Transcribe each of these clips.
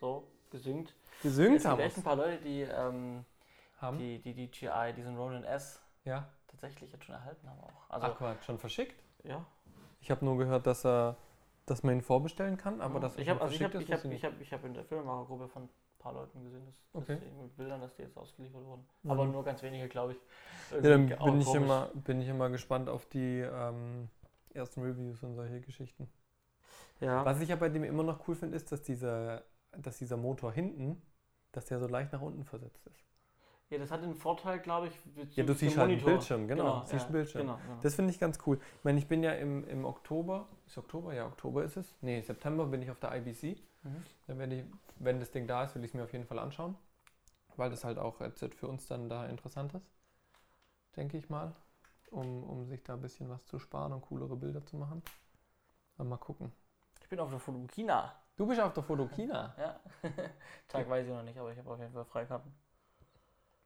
So, gesynkt. Gesynkt es gibt haben echt ein paar Leute, die, ähm, haben. die, die DJI, diesen Ronin S, Ja. tatsächlich jetzt schon erhalten haben auch. Also, Ach Quatsch, schon verschickt? ja. Ich habe nur gehört, dass er, dass man ihn vorbestellen kann, aber dass er ich schon habe also ich hab, verschickt ich hab, ist, wusste ich hab, ich hab in der Filmemachergruppe von ein paar Leuten gesehen, dass, Okay. dass die mit Bildern, dass die jetzt ausgeliefert wurden. Mhm. Aber nur ganz wenige, glaube ich. Ja, dann bin ich, komisch. immer, bin ich immer gespannt auf die ähm, ersten Reviews und solche Geschichten. Ja. Was ich ja bei dem immer noch cool finde, ist, dass dieser, dass dieser Motor hinten, dass der so leicht nach unten versetzt ist. ja, das hat den Vorteil, glaube ich, Ja, du siehst halt einen. Bildschirm, genau. siehst ja, einen Bildschirm. Genau, genau. Das finde ich ganz cool. Ich meine, ich bin ja im, im Oktober, ist Oktober? Ja, Oktober ist es. Nee, September bin ich auf der IBC. Mhm. Dann werde ich, wenn das Ding da ist, will ich es mir auf jeden Fall anschauen. Weil das halt auch jetzt für uns dann da interessant ist. Denke ich mal. Um, um sich da ein bisschen was zu sparen und coolere Bilder zu machen. Aber mal gucken. Ich bin auf der Fotokina. Du bist auf der Fotokina. Ja. Tag weiß ich noch nicht, aber ich habe auf jeden Fall Freikarten.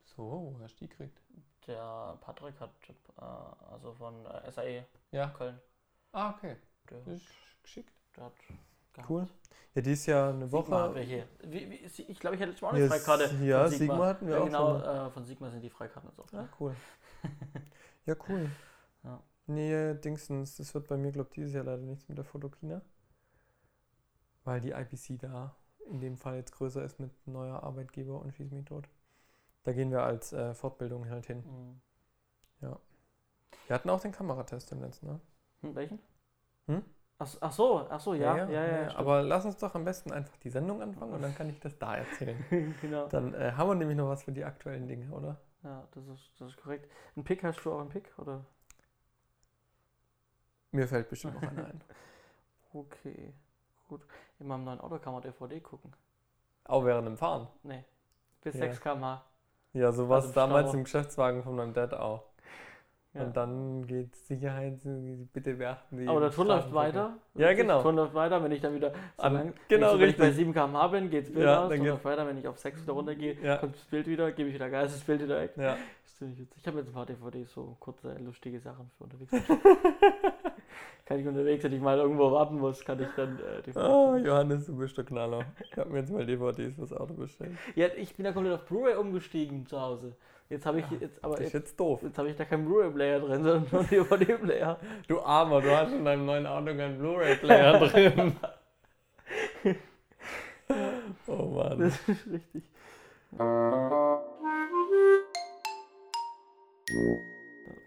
So, wo hast du die gekriegt? Der Patrick hat, äh, also von äh, SAE Ja. Köln, Ah, okay. der, Das ist geschickt. der hat gehabt. Cool. Ja, die ist ja eine Sigma Woche. hat welche. Wie, wie, ich glaube, ich hatte letztes Mal auch eine Ja, Freikarte. ja, Sigma hatten wir ja, auch genau, schon äh, von Sigma sind die Freikarten jetzt auch. Ja, cool. ja, cool. Ja. Nee, Dingsens, das wird bei mir, glaube ich, dieses Jahr leider nichts mit der Fotokina. Weil die IPC da in dem Fall jetzt größer ist mit neuer Arbeitgeber und schieß mich tot. Da gehen wir als äh, Fortbildung halt hin. Mhm. Wir hatten auch den Kameratest im letzten, ne? Hm, welchen? Hm? Ach, ach so, ach so, ja, ja, ja. ja, stimmt. aber lass uns doch am besten einfach die Sendung anfangen und dann kann ich das da erzählen. genau. Dann äh, haben wir nämlich noch was für die aktuellen Dinge, oder? Ja, das ist, das ist korrekt. Ein Pick hast du auch einen Pick, oder? Mir fällt bestimmt noch einer ein. Okay, gut. In meinem neuen Auto kann man DVD gucken. Auch während dem Fahren. Nee. Bis Ja. 6 km/h. Ja, so war Also es im damals im Geschäftswagen von meinem Dad auch. Ja. Und dann geht Sicherheit, bitte beachten Sie. Aber der Ton läuft weiter. Ja, genau. Der Ton läuft weiter, wenn ich dann wieder so An- lang, genau, wenn ich, so, wenn ich richtig. bei 7 km/h bin, geht's Bild Ja, aus, dann läuft weiter, wenn ich auf 6 wieder runtergehe, Ja. kommt das Bild wieder, gebe ich wieder Gas, das Bild wieder weg. Ja. Das. Ich habe jetzt ein paar DVDs, so kurze, lustige Sachen für unterwegs. kann ich unterwegs, wenn ich mal irgendwo warten muss, kann ich dann äh, DVDs Oh, gucken. Johannes, du bist der Knaller. Ich habe mir jetzt mal DVDs fürs Auto bestellt. Ja, ich bin da komplett auf Blu-ray umgestiegen zu Hause. Jetzt habe ich jetzt, aber jetzt, jetzt doof. jetzt habe ich da keinen Blu-ray-Player drin, sondern nur einen DVD-Player. Du Armer, du hast in deinem neuen Auto keinen Blu-ray-Player drin. oh Mann. Das ist richtig.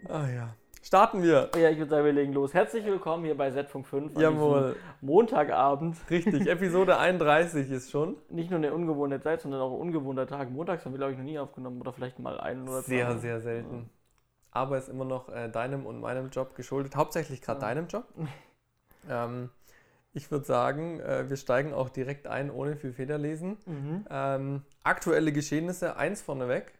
Ah ja. Starten wir. Ja, ich würde sagen, wir legen los. Herzlich willkommen hier bei Z-Funk 5. an diesem Jawohl. Montagabend. Richtig. Episode 31 ist schon. Nicht nur eine ungewohnte Zeit, sondern auch ein ungewohnter Tag. Montags haben wir, glaube ich, noch nie aufgenommen. Oder vielleicht mal einen oder zwei. Sehr, sehr selten. Aber ist immer noch äh, deinem und meinem Job geschuldet. Hauptsächlich gerade Ja. deinem Job. Ähm, ich würde sagen, äh, wir steigen auch direkt ein, ohne viel Federlesen. Mhm. Ähm, aktuelle Geschehnisse, eins vorneweg.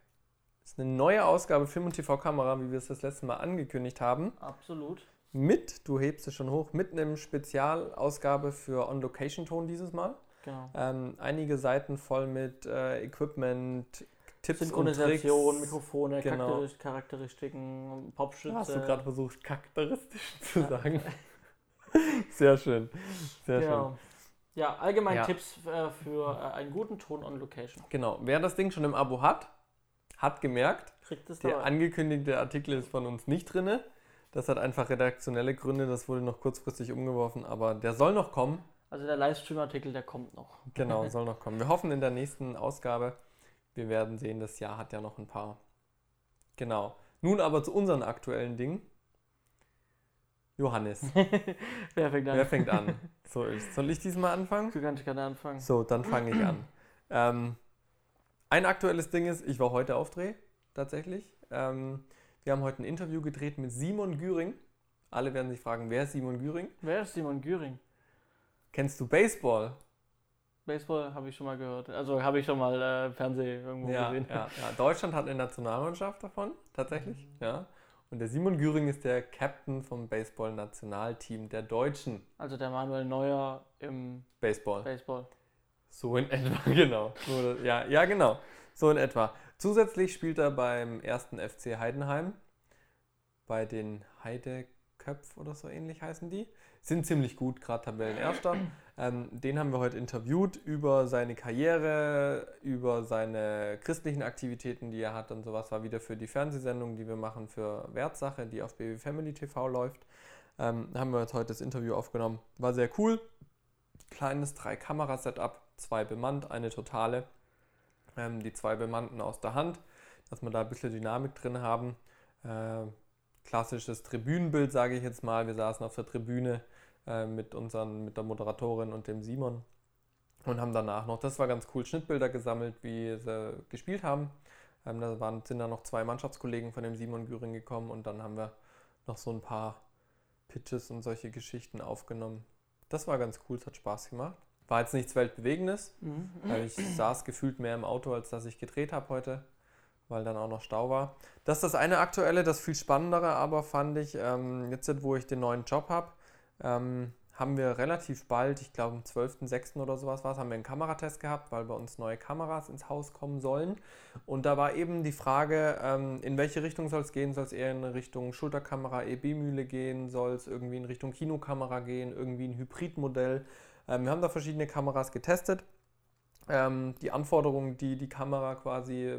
Das ist eine neue Ausgabe Film und TV-Kamera, wie wir es das letzte Mal angekündigt haben. Absolut. Mit, du hebst es schon hoch, mit einem Spezialausgabe für On-Location-Ton dieses Mal. Genau. Ähm, einige Seiten voll mit äh, Equipment, Tipps und Synchronisation, Tricks. Mikrofone, Genau. Charakteris- Charakteristiken, Popschütze. Hast du gerade versucht, charakteristisch zu sagen. Sehr schön. Sehr schön. Genau. Ja, allgemein Ja. Tipps äh, für äh, einen guten Ton on Location. Genau. Wer das Ding schon im Abo hat, hat gemerkt, der angekündigte Artikel ist von uns nicht drin. Das hat einfach redaktionelle Gründe, das wurde noch kurzfristig umgeworfen, aber der soll noch kommen. Also der Livestream-Artikel, der kommt noch. Genau, soll noch kommen. Wir hoffen in der nächsten Ausgabe. Wir werden sehen, das Jahr hat ja noch ein paar. Genau. Nun aber zu unseren aktuellen Dingen. Johannes, Wer fängt an? wer fängt an? So ist. Soll ich diesmal anfangen? Du kannst gerne anfangen. So, dann fange ich an. Ähm, ein aktuelles Ding ist, ich war heute auf Dreh, tatsächlich. Ähm, wir haben heute ein Interview gedreht mit Simon Güring. Alle werden sich fragen, wer ist Simon Güring? Wer ist Simon Güring? Kennst du Baseball? Baseball habe ich schon mal gehört. Also habe ich schon mal äh, Fernsehen irgendwo Ja, gesehen. ja, ja. Deutschland hat eine Nationalmannschaft davon, tatsächlich. Ja. Und der Simon Güring ist der Captain vom Baseball-Nationalteam der Deutschen. Also der Manuel Neuer im Baseball. Baseball. So in etwa, genau. So, ja, ja, genau. So in etwa. Zusätzlich spielt er beim ersten FC Heidenheim, bei den Heide, Köpf oder so ähnlich heißen die. Sind ziemlich gut, gerade Tabellenerster. Ähm, den haben wir heute interviewt über seine Karriere, über seine christlichen Aktivitäten, die er hat und sowas. War wieder für die Fernsehsendung, die wir machen für Wertsache, die auf Baby Family TV läuft. Ähm, haben wir jetzt heute das Interview aufgenommen. War sehr cool. Kleines Drei-Kamera-Setup, zwei bemannt, eine totale. Ähm, die zwei bemannten aus der Hand, dass wir da ein bisschen Dynamik drin haben. Äh, klassisches Tribünenbild, sage ich jetzt mal. Wir saßen auf der Tribüne äh, mit, unseren, mit der Moderatorin und dem Simon und haben danach noch, das war ganz cool, Schnittbilder gesammelt, wie sie gespielt haben. Ähm, da waren, sind dann noch zwei Mannschaftskollegen von dem Simon Güring gekommen und dann haben wir noch so ein paar Pitches und solche Geschichten aufgenommen. Das war ganz cool, es hat Spaß gemacht. War jetzt nichts Weltbewegendes, mhm. weil ich saß gefühlt mehr im Auto, als dass ich gedreht habe heute weil dann auch noch Stau war. Das ist das eine aktuelle, das viel spannendere aber fand ich, ähm, jetzt wo ich den neuen Job habe, ähm, haben wir relativ bald, ich glaube am 12.06. oder sowas war es, haben wir einen Kameratest gehabt, weil bei uns neue Kameras ins Haus kommen sollen. Und da war eben die Frage, ähm, in welche Richtung soll es gehen? Soll es eher in Richtung Schulterkamera, EB-Mühle gehen? Soll es irgendwie in Richtung Kinokamera gehen? Irgendwie ein Hybridmodell? Ähm, wir haben da verschiedene Kameras getestet. Ähm, die Anforderungen, die die Kamera quasi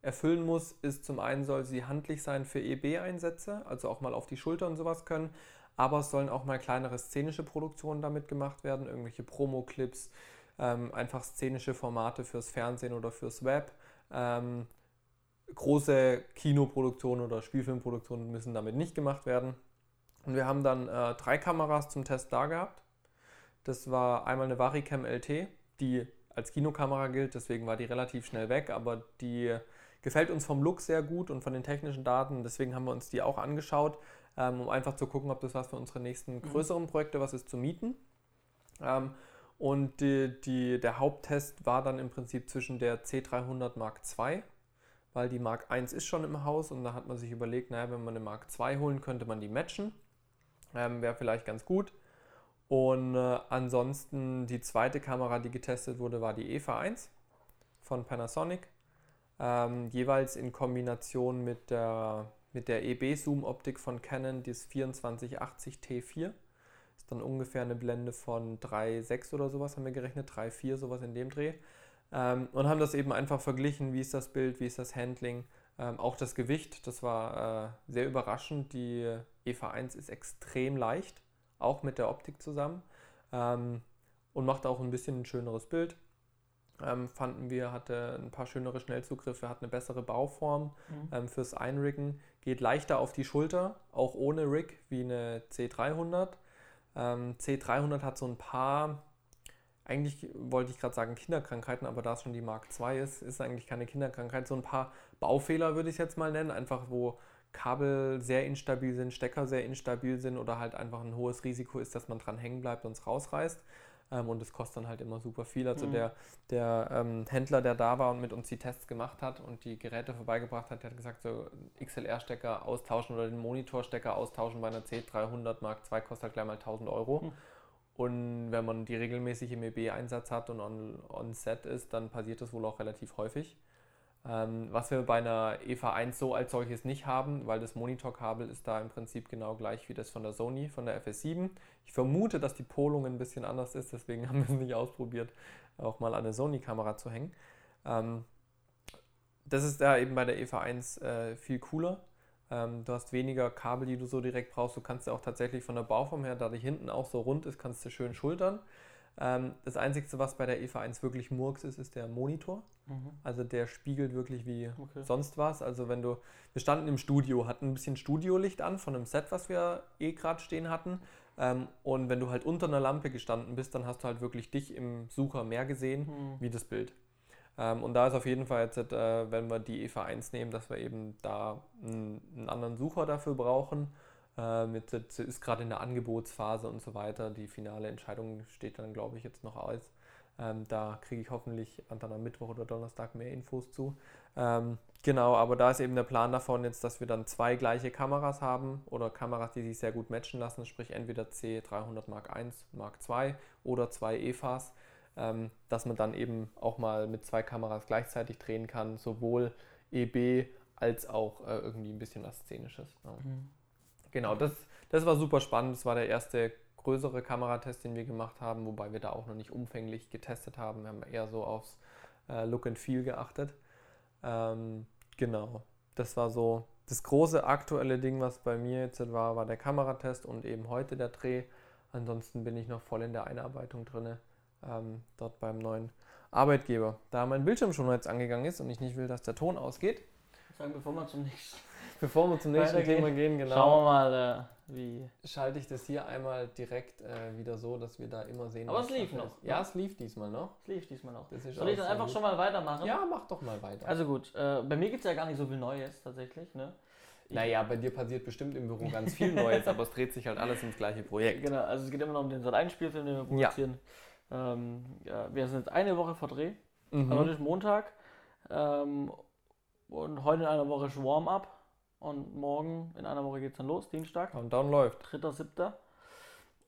erfüllen muss, ist zum einen soll sie handlich sein für EB-Einsätze, also auch mal auf die Schulter und sowas können, aber es sollen auch mal kleinere szenische Produktionen damit gemacht werden, irgendwelche Promo-Clips, ähm, einfach szenische Formate fürs Fernsehen oder fürs Web. Ähm, große Kinoproduktionen oder Spielfilmproduktionen müssen damit nicht gemacht werden. Und wir haben dann äh, drei Kameras zum Test da gehabt. Das war einmal eine Varicam LT, die als Kinokamera gilt, deswegen war die relativ schnell weg, aber die gefällt uns vom Look sehr gut und von den technischen Daten. Deswegen haben wir uns die auch angeschaut, ähm, um einfach zu gucken, ob das was für unsere nächsten mhm. größeren Projekte was ist zu mieten. Ähm, und die, die, der Haupttest war dann im Prinzip zwischen der C300 Mark II, weil die Mark I ist schon im Haus und da hat man sich überlegt, naja, wenn man eine Mark II holen, könnte man die matchen. Ähm, Wäre vielleicht ganz gut. Und äh, ansonsten die zweite Kamera, die getestet wurde, war die EVA 1 von Panasonic ähm, jeweils in Kombination mit der, mit der EB-Zoom-Optik von Canon, das 2480 T4. Ist dann ungefähr eine Blende von 3,6 oder sowas, haben wir gerechnet, 3,4, sowas in dem Dreh. Ähm, und haben das eben einfach verglichen, wie ist das Bild, wie ist das Handling, ähm, auch das Gewicht, das war äh, sehr überraschend. Die EVA 1 ist extrem leicht, auch mit der Optik zusammen ähm, und macht auch ein bisschen ein schöneres Bild ähm, fanden wir, hatte ein paar schönere Schnellzugriffe, hat eine bessere Bauform mhm. ähm, fürs Einriggen, geht leichter auf die Schulter, auch ohne Rig wie eine C300. Ähm, C300 hat so ein paar, eigentlich wollte ich gerade sagen Kinderkrankheiten, aber da es schon die Mark II ist, ist eigentlich keine Kinderkrankheit, so ein paar Baufehler würde ich jetzt mal nennen, einfach wo Kabel sehr instabil sind, Stecker sehr instabil sind oder halt einfach ein hohes Risiko ist, dass man dran hängen bleibt und es rausreißt. Ähm, und es kostet dann halt immer super viel. Also mhm. der, der ähm, Händler, der da war und mit uns die Tests gemacht hat und die Geräte vorbeigebracht hat, der hat gesagt, so XLR-Stecker austauschen oder den Monitorstecker austauschen bei einer C300 Mark II kostet halt gleich mal 1000 Euro. Mhm. Und wenn man die regelmäßig im EB-Einsatz hat und on, on Set ist, dann passiert das wohl auch relativ häufig. Ähm, was wir bei einer EVA 1 so als solches nicht haben, weil das Monitorkabel ist da im Prinzip genau gleich wie das von der Sony, von der FS7. Ich vermute, dass die Polung ein bisschen anders ist, deswegen haben wir es nicht ausprobiert, auch mal an eine Sony-Kamera zu hängen. Ähm, das ist da eben bei der EVA 1 äh, viel cooler. Ähm, du hast weniger Kabel, die du so direkt brauchst. Du kannst ja auch tatsächlich von der Bauform her, da die hinten auch so rund ist, kannst du schön schultern. Das Einzige, was bei der EVA 1 wirklich Murks ist, ist der Monitor. Mhm. Also der spiegelt wirklich wie okay. sonst was. Also wenn du, wir standen im Studio, hatten ein bisschen Studiolicht an von einem Set, was wir eh gerade stehen hatten. Ähm, und wenn du halt unter einer Lampe gestanden bist, dann hast du halt wirklich dich im Sucher mehr gesehen mhm. wie das Bild. Ähm, und da ist auf jeden Fall jetzt, äh, wenn wir die EVA 1 nehmen, dass wir eben da einen, einen anderen Sucher dafür brauchen jetzt, jetzt ist gerade in der Angebotsphase und so weiter. Die finale Entscheidung steht dann, glaube ich, jetzt noch aus. Ähm, da kriege ich hoffentlich dann am Mittwoch oder Donnerstag mehr Infos zu. Ähm, genau, aber da ist eben der Plan davon jetzt, dass wir dann zwei gleiche Kameras haben oder Kameras, die sich sehr gut matchen lassen, sprich entweder C300 Mark I, Mark II oder zwei EFAs, ähm, dass man dann eben auch mal mit zwei Kameras gleichzeitig drehen kann, sowohl EB als auch äh, irgendwie ein bisschen was Szenisches. Ja. Mhm. Genau, das, das war super spannend. Das war der erste größere Kameratest, den wir gemacht haben, wobei wir da auch noch nicht umfänglich getestet haben. Wir haben eher so aufs äh, Look and Feel geachtet. Ähm, genau, das war so das große aktuelle Ding, was bei mir jetzt war, war der Kameratest und eben heute der Dreh. Ansonsten bin ich noch voll in der Einarbeitung drin, ähm, dort beim neuen Arbeitgeber. Da mein Bildschirm schon jetzt angegangen ist und ich nicht will, dass der Ton ausgeht. Sagen, bevor wir zum nächsten, Bevor wir zum nächsten Thema gehen, genau. Schauen wir mal, äh, wie. Schalte ich das hier einmal direkt äh, wieder so, dass wir da immer sehen. Aber was es lief noch, ist. Ja, es lief diesmal noch. Es lief diesmal noch. Das ist Soll ich dann einfach gut. schon mal weitermachen? Ja, mach doch mal weiter. Also gut, äh, bei mir gibt es ja gar nicht so viel Neues tatsächlich. Ne? Naja, bei dir passiert bestimmt im Büro ganz viel Neues, aber es dreht sich halt alles ums gleiche Projekt. Genau, also es geht immer noch um den Sat1-Spielfilm, den wir Ja. produzieren. Ähm, ja, wir sind jetzt eine Woche vor Dreh. Mhm. Also heute ist Montag. Ähm, und heute in einer Woche ist Warm-up. Und morgen in einer Woche geht es dann los, Dienstag, Countdown läuft. 3.7.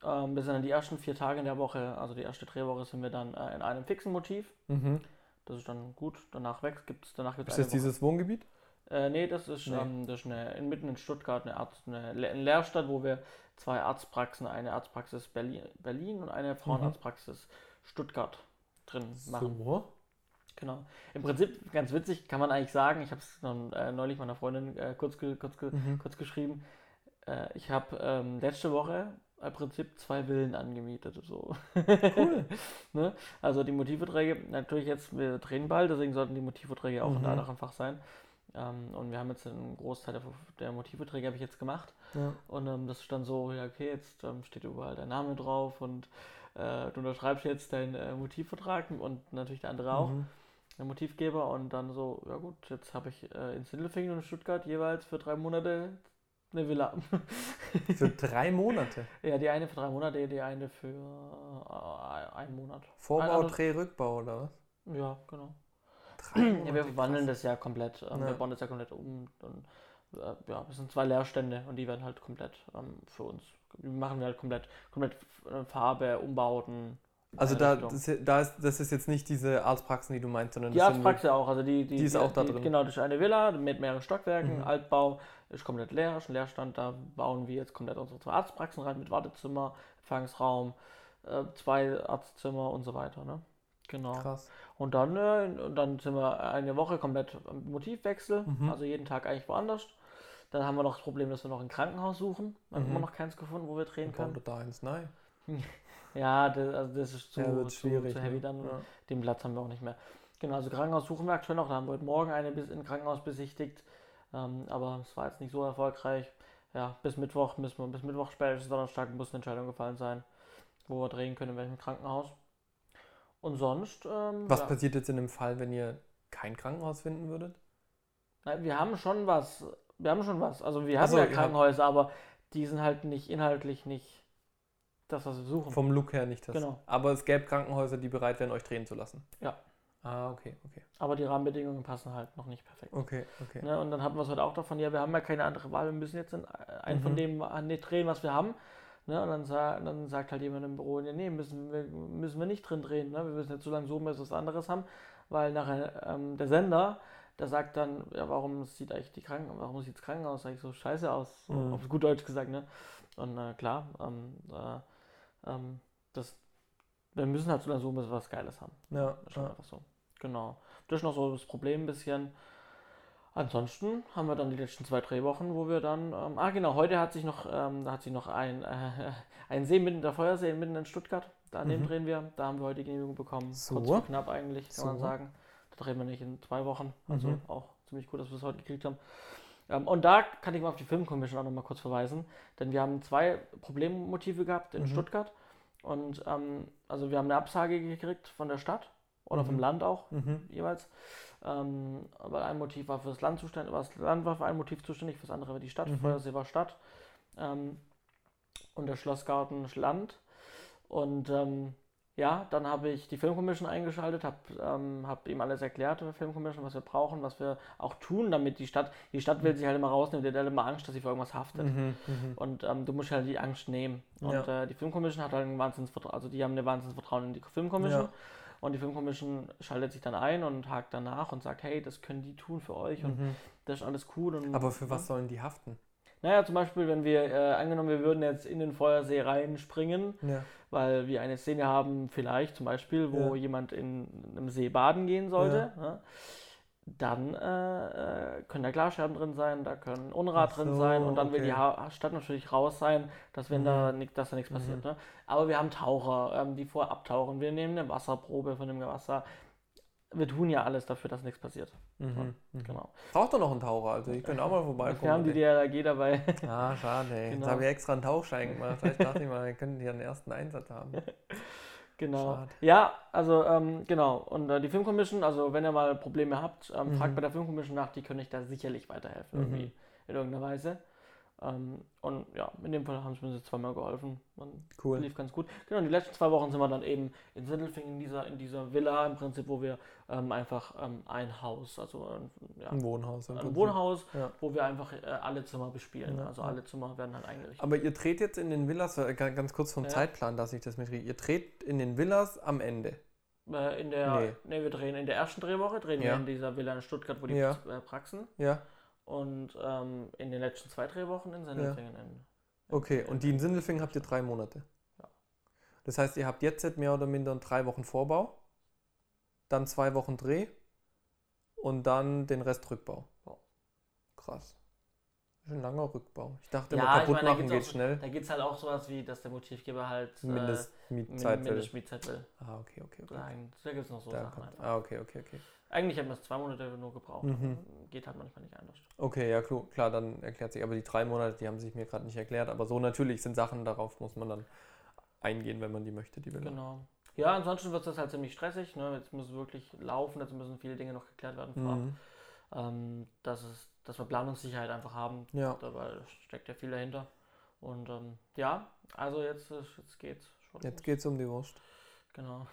Ähm, wir sind dann die ersten vier Tage in der Woche, also die erste Drehwoche, sind wir dann äh, in einem fixen Motiv. Mhm. Das ist dann gut. Danach wächst, gibt's, danach gibt Ist das dieses Wohngebiet? Äh, nee, das ist, Nee. Ähm, das ist eine, inmitten in Stuttgart eine, Arzt, eine, eine Lehrstadt, wo wir zwei Arztpraxen, eine Arztpraxis Berlin, Berlin und eine Frauenarztpraxis Stuttgart drin machen. So. Genau. Im Prinzip ganz witzig, kann man eigentlich sagen, ich habe es äh, neulich meiner Freundin äh, kurz, ge, kurz, ge, Mhm. kurz geschrieben, äh, ich habe ähm, letzte Woche im Prinzip zwei Villen angemietet. So. Cool. ne? Also die Motivverträge, natürlich jetzt, wir drehen bald, deswegen sollten die Motivverträge auch Mhm. in einfach sein. Ähm, und wir haben jetzt einen Großteil der, der Motivverträge habe ich jetzt gemacht. Ja. Und ähm, das ist dann so, ja okay, jetzt ähm, steht überall dein Name drauf und äh, du unterschreibst jetzt deinen äh, Motivvertrag und natürlich der andere auch, Mhm. Der Motivgeber. Und dann so, ja gut, jetzt habe ich äh, in Sindelfingen und in Stuttgart jeweils für drei Monate eine Villa. Für drei Monate. ja, die eine für drei Monate, die eine für äh, einen Monat. Vorbau, Also- Dreh, Rückbau oder was? Ja, genau. Drei Ja, wir Monate, wandeln krass. das ja komplett. Ähm, Ja. Wir bauen das ja komplett um. Und, äh, ja, das sind zwei Leerstände und die werden halt komplett ähm, für uns. Die machen wir halt komplett, komplett äh, Farbe, Umbauten. Also da, das, da ist, das ist jetzt nicht diese Arztpraxen, die du meinst, sondern Die Arztpraxis auch, also die, die, die ist auch da die, drin. Genau, das ist eine Villa mit mehreren Stockwerken, Mhm. Altbau, ist komplett leer, ist ein Leerstand, da bauen wir jetzt komplett unsere zwei Arztpraxen rein mit Wartezimmer, Empfangsraum, äh, zwei Arztzimmer und so weiter. Ne? Genau. krass. Und dann, äh, dann sind wir eine Woche komplett Motivwechsel, Mhm. also jeden Tag eigentlich woanders. Dann haben wir noch das Problem, dass wir noch ein Krankenhaus suchen. Wir haben Mhm. immer noch keins gefunden, wo wir drehen können. da eins, nein. Ja, das, also das ist zu, Ja, zu, schwierig. zu heavy ne? dann. Ja. Den Platz haben wir auch nicht mehr. Genau, also Krankenhaus suchen wir aktuell noch. Da haben wir heute Morgen eine bis in Krankenhaus besichtigt. Ähm, aber es war jetzt nicht so erfolgreich. Ja, bis Mittwoch müssen wir, bis Mittwoch spätestens Donnerstag muss eine Entscheidung gefallen sein, wo wir drehen können, in welchem Krankenhaus. Und sonst, ähm, Was ja. passiert jetzt in dem Fall, wenn ihr kein Krankenhaus finden würdet? Nein, wir haben schon was. Wir haben schon was. Also wir haben so, ja ihr habt- Krankenhäuser, aber die sind halt nicht inhaltlich nicht das, was wir suchen. Vom Look her nicht das. Genau. Aber es gäbe Krankenhäuser, die bereit wären, euch drehen zu lassen. Ja. Ah, okay, okay. aber die Rahmenbedingungen passen halt noch nicht perfekt. Okay, okay. Ne? Und dann hatten wir es halt auch davon, ja, wir haben ja keine andere Wahl, wir müssen jetzt in, einen von Mhm. dem an den drehen, was wir haben. Ne? Und dann, sa dann sagt halt jemand im Büro, ja, nee, müssen wir, müssen wir nicht drin drehen. Ne? Wir müssen jetzt so lange suchen, bis wir was anderes haben, weil nachher ähm, der Sender, der sagt dann, ja, warum sieht eigentlich die Kranken warum sieht das Krankenhaus eigentlich so scheiße aus? Mhm. Auf gut Deutsch gesagt, ne? Und äh, klar, ähm, äh, ähm, das, wir müssen halt so lange suchen, bis wir was Geiles haben. Ja, Das ist schon ja. einfach so. Genau. Das ist noch so das Problem ein bisschen. Ansonsten haben wir dann die letzten zwei Drehwochen, wo wir dann. Ähm, ah, genau, heute hat sich noch, ähm, hat sich noch ein, äh, ein See mitten, der Feuersee mitten in Stuttgart. Da Mhm. drehen wir. Da haben wir heute die Genehmigung bekommen. So. Kurz vor knapp eigentlich, kann man So. sagen. Da drehen wir nicht in zwei Wochen. Also Mhm. auch ziemlich gut, dass wir es heute gekriegt haben. Ähm, und da kann ich mal auf die Filmkommission auch nochmal kurz verweisen. Denn wir haben zwei Problemmotive gehabt in Mhm. Stuttgart. Und ähm, also wir haben eine Absage gekriegt von der Stadt oder vom Mhm. Land auch Mhm. jeweils. Ähm, aber ein Motiv war für das Land zuständig, war das Land war für ein Motiv zuständig, für das andere war die Stadt. Mhm. Feuersee war Stadt. Ähm, und der Schlossgarten Land. Und ähm, ja, dann habe ich die Filmkommission eingeschaltet, habe ähm, hab ihm alles erklärt, der Filmkommission, was wir brauchen, was wir auch tun, damit die Stadt, die Stadt will sich halt immer rausnehmen, die hat halt immer Angst, dass sie für irgendwas haftet. Mhm. Mhm. Und ähm, du musst halt die Angst nehmen. Und Ja. äh, die Filmkommission hat halt ein Wahnsinnsvertrauen, also die haben eine Wahnsinnsvertrauen in die Filmkommission. Ja. Und die Filmkommission schaltet sich dann ein und hakt danach und sagt, hey, das können die tun für euch und Mhm. das ist alles cool. Und, Aber für was sollen die haften? Naja, zum Beispiel, wenn wir, äh, angenommen, wir würden jetzt in den Feuersee reinspringen, Ja. Weil wir eine Szene haben, vielleicht zum Beispiel, wo Ja. jemand in einem See baden gehen sollte, ne? dann äh, äh, können da Glasscherben drin sein, da können Unrat Ach drin so, sein und dann will die okay. ha Stadt natürlich raus sein, dass wenn da nicht, dass da nichts passiert. Ne? Aber wir haben Taucher, ähm, die vorher abtauchen, wir nehmen eine Wasserprobe von dem Wasser. Wir tun ja alles dafür, dass nichts passiert. Mhm. Mhm. Genau. Braucht doch noch einen Taucher, also ich könnte auch mal vorbeikommen. Wir haben die DLRG dabei. Ah, schade, ey. Genau. Jetzt habe ich extra einen Tauchschein gemacht. Vielleicht dachte ich mal, wir könnten hier einen ersten Einsatz haben. Genau. Schade. Ja, also ähm, genau. Und äh, die Filmcommission, also wenn ihr mal Probleme habt, ähm, Mhm. fragt bei der Filmcommission nach, die können euch da sicherlich weiterhelfen, Mhm. irgendwie in irgendeiner Weise. Ähm, und ja, in dem Fall haben sie mir zweimal geholfen. Man Cool. lief ganz gut. Genau, die letzten zwei Wochen sind wir dann eben in Sindelfingen in dieser, in dieser Villa im Prinzip, wo wir ähm, einfach ähm, ein Haus, also ein, ja, Ein Wohnhaus. ein. Wohnhaus, Ja. wo wir einfach äh, alle Zimmer bespielen. Ja, also alle Zimmer werden halt eingerichtet. Aber ihr dreht jetzt in den Villas, äh, ga- ganz kurz vom. Zeitplan, dass ich das mitkriege. Ihr dreht in den Villas am Ende. Äh, in der, Nee. nee. wir drehen in der ersten Drehwoche, drehen wir in dieser Villa in Stuttgart, wo die äh, Praxen Ja, und ähm, in den letzten zwei Drehwochen in Sindelfingen. in- okay. Und die in Sindelfingen habt ihr drei Monate. Ja. Das heißt, ihr habt jetzt mehr oder minder drei Wochen Vorbau, dann zwei Wochen Dreh und dann den Rest Rückbau. Ja. Krass. Ein langer Rückbau. Ich dachte Ja, immer, kaputt meine, machen geht auch schnell. Da gibt es halt auch sowas wie, dass der Motivgeber halt äh, Mindestmietzeit will. Mindestmietzeit will. Ah, okay, okay, okay. Sagen. Da gibt es noch so Da Sachen kommt, ah, okay, okay, okay. Eigentlich hätten wir es zwei Monate nur gebraucht. Mhm. Geht halt manchmal nicht anders. Okay, ja, klar, dann erklärt sich. Aber die drei Monate, die haben sich mir gerade nicht erklärt. Aber so natürlich sind Sachen, darauf muss man dann eingehen, wenn man die möchte, die Villa. Genau. Ja, ansonsten wird das halt ziemlich stressig. Ne? Jetzt muss es wirklich laufen, jetzt müssen viele Dinge noch geklärt werden vorab. Mhm. Ähm, dass, es, dass wir Planungssicherheit einfach haben. Ja. Dabei steckt ja viel dahinter. Und ähm, ja, also jetzt, jetzt geht's schon. Jetzt geht's um die Wurst. Genau.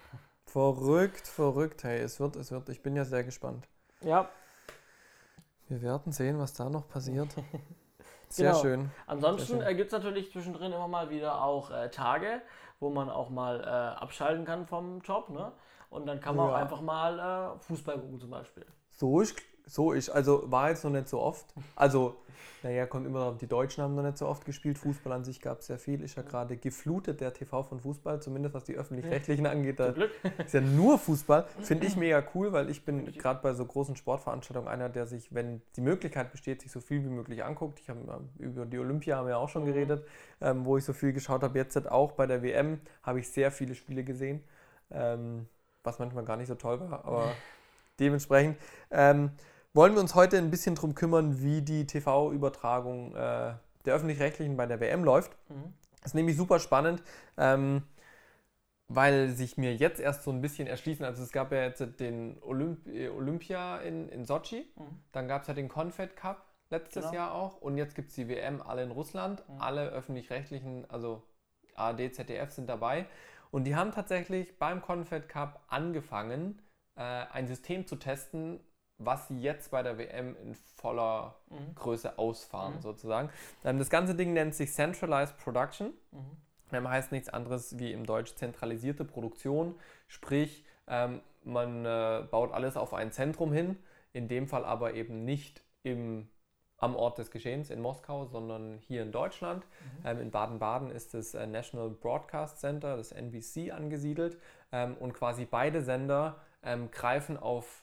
Verrückt, verrückt. Hey, es wird, es wird. Ich bin ja sehr gespannt. Ja, Wir werden sehen, was da noch passiert. Sehr Genau. schön. ansonsten äh, gibt es natürlich zwischendrin immer mal wieder auch äh, Tage, wo man auch mal äh, abschalten kann vom Job. Ne? Und dann kann man Ja. auch einfach mal äh, Fußball gucken zum Beispiel. So ist, so ist. Also war jetzt noch nicht so oft. Also, naja, kommt immer drauf, die Deutschen haben noch nicht so oft gespielt. Fußball an sich gab es sehr viel. Ist ja gerade geflutet, der TV von Fußball, zumindest was die Öffentlich-Rechtlichen angeht. Da ist ja nur Fußball. Finde ich mega cool, weil ich bin gerade bei so großen Sportveranstaltungen einer, der sich, wenn die Möglichkeit besteht, sich so viel wie möglich anguckt. Ich habe über die Olympia haben wir auch schon Mhm. geredet, ähm, wo ich so viel geschaut habe. Jetzt auch bei der WM habe ich sehr viele Spiele gesehen, ähm, was manchmal gar nicht so toll war, aber dementsprechend ähm, wollen wir uns heute ein bisschen drum kümmern, wie die TV-Übertragung äh, der öffentlich-rechtlichen bei der WM läuft. Mhm. Das ist nämlich super spannend, ähm, weil sich mir jetzt erst so ein bisschen erschließen. Also es gab ja jetzt den Olymp äh, Olympia in, in Sochi, Mhm. dann gab es ja den Confed Cup letztes Genau. Jahr auch und jetzt gibt es die WM alle in Russland. Mhm. Alle öffentlich-rechtlichen, also ARD, ZDF sind dabei. Und die haben tatsächlich beim Confed Cup angefangen, äh, ein System zu testen, was sie jetzt bei der WM in voller Mhm. Größe ausfahren, Mhm. sozusagen. Ähm, das ganze Ding nennt sich Centralized Production. Mhm. Ähm, heißt nichts anderes wie im Deutsch zentralisierte Produktion. Sprich, ähm, man äh, baut alles auf ein Zentrum hin, in dem Fall aber eben nicht im, am Ort des Geschehens in Moskau, sondern hier in Deutschland. Ähm, in Baden-Baden ist das äh, National Broadcast Center, das NBC, angesiedelt. Ähm, und quasi beide Sender ähm, greifen auf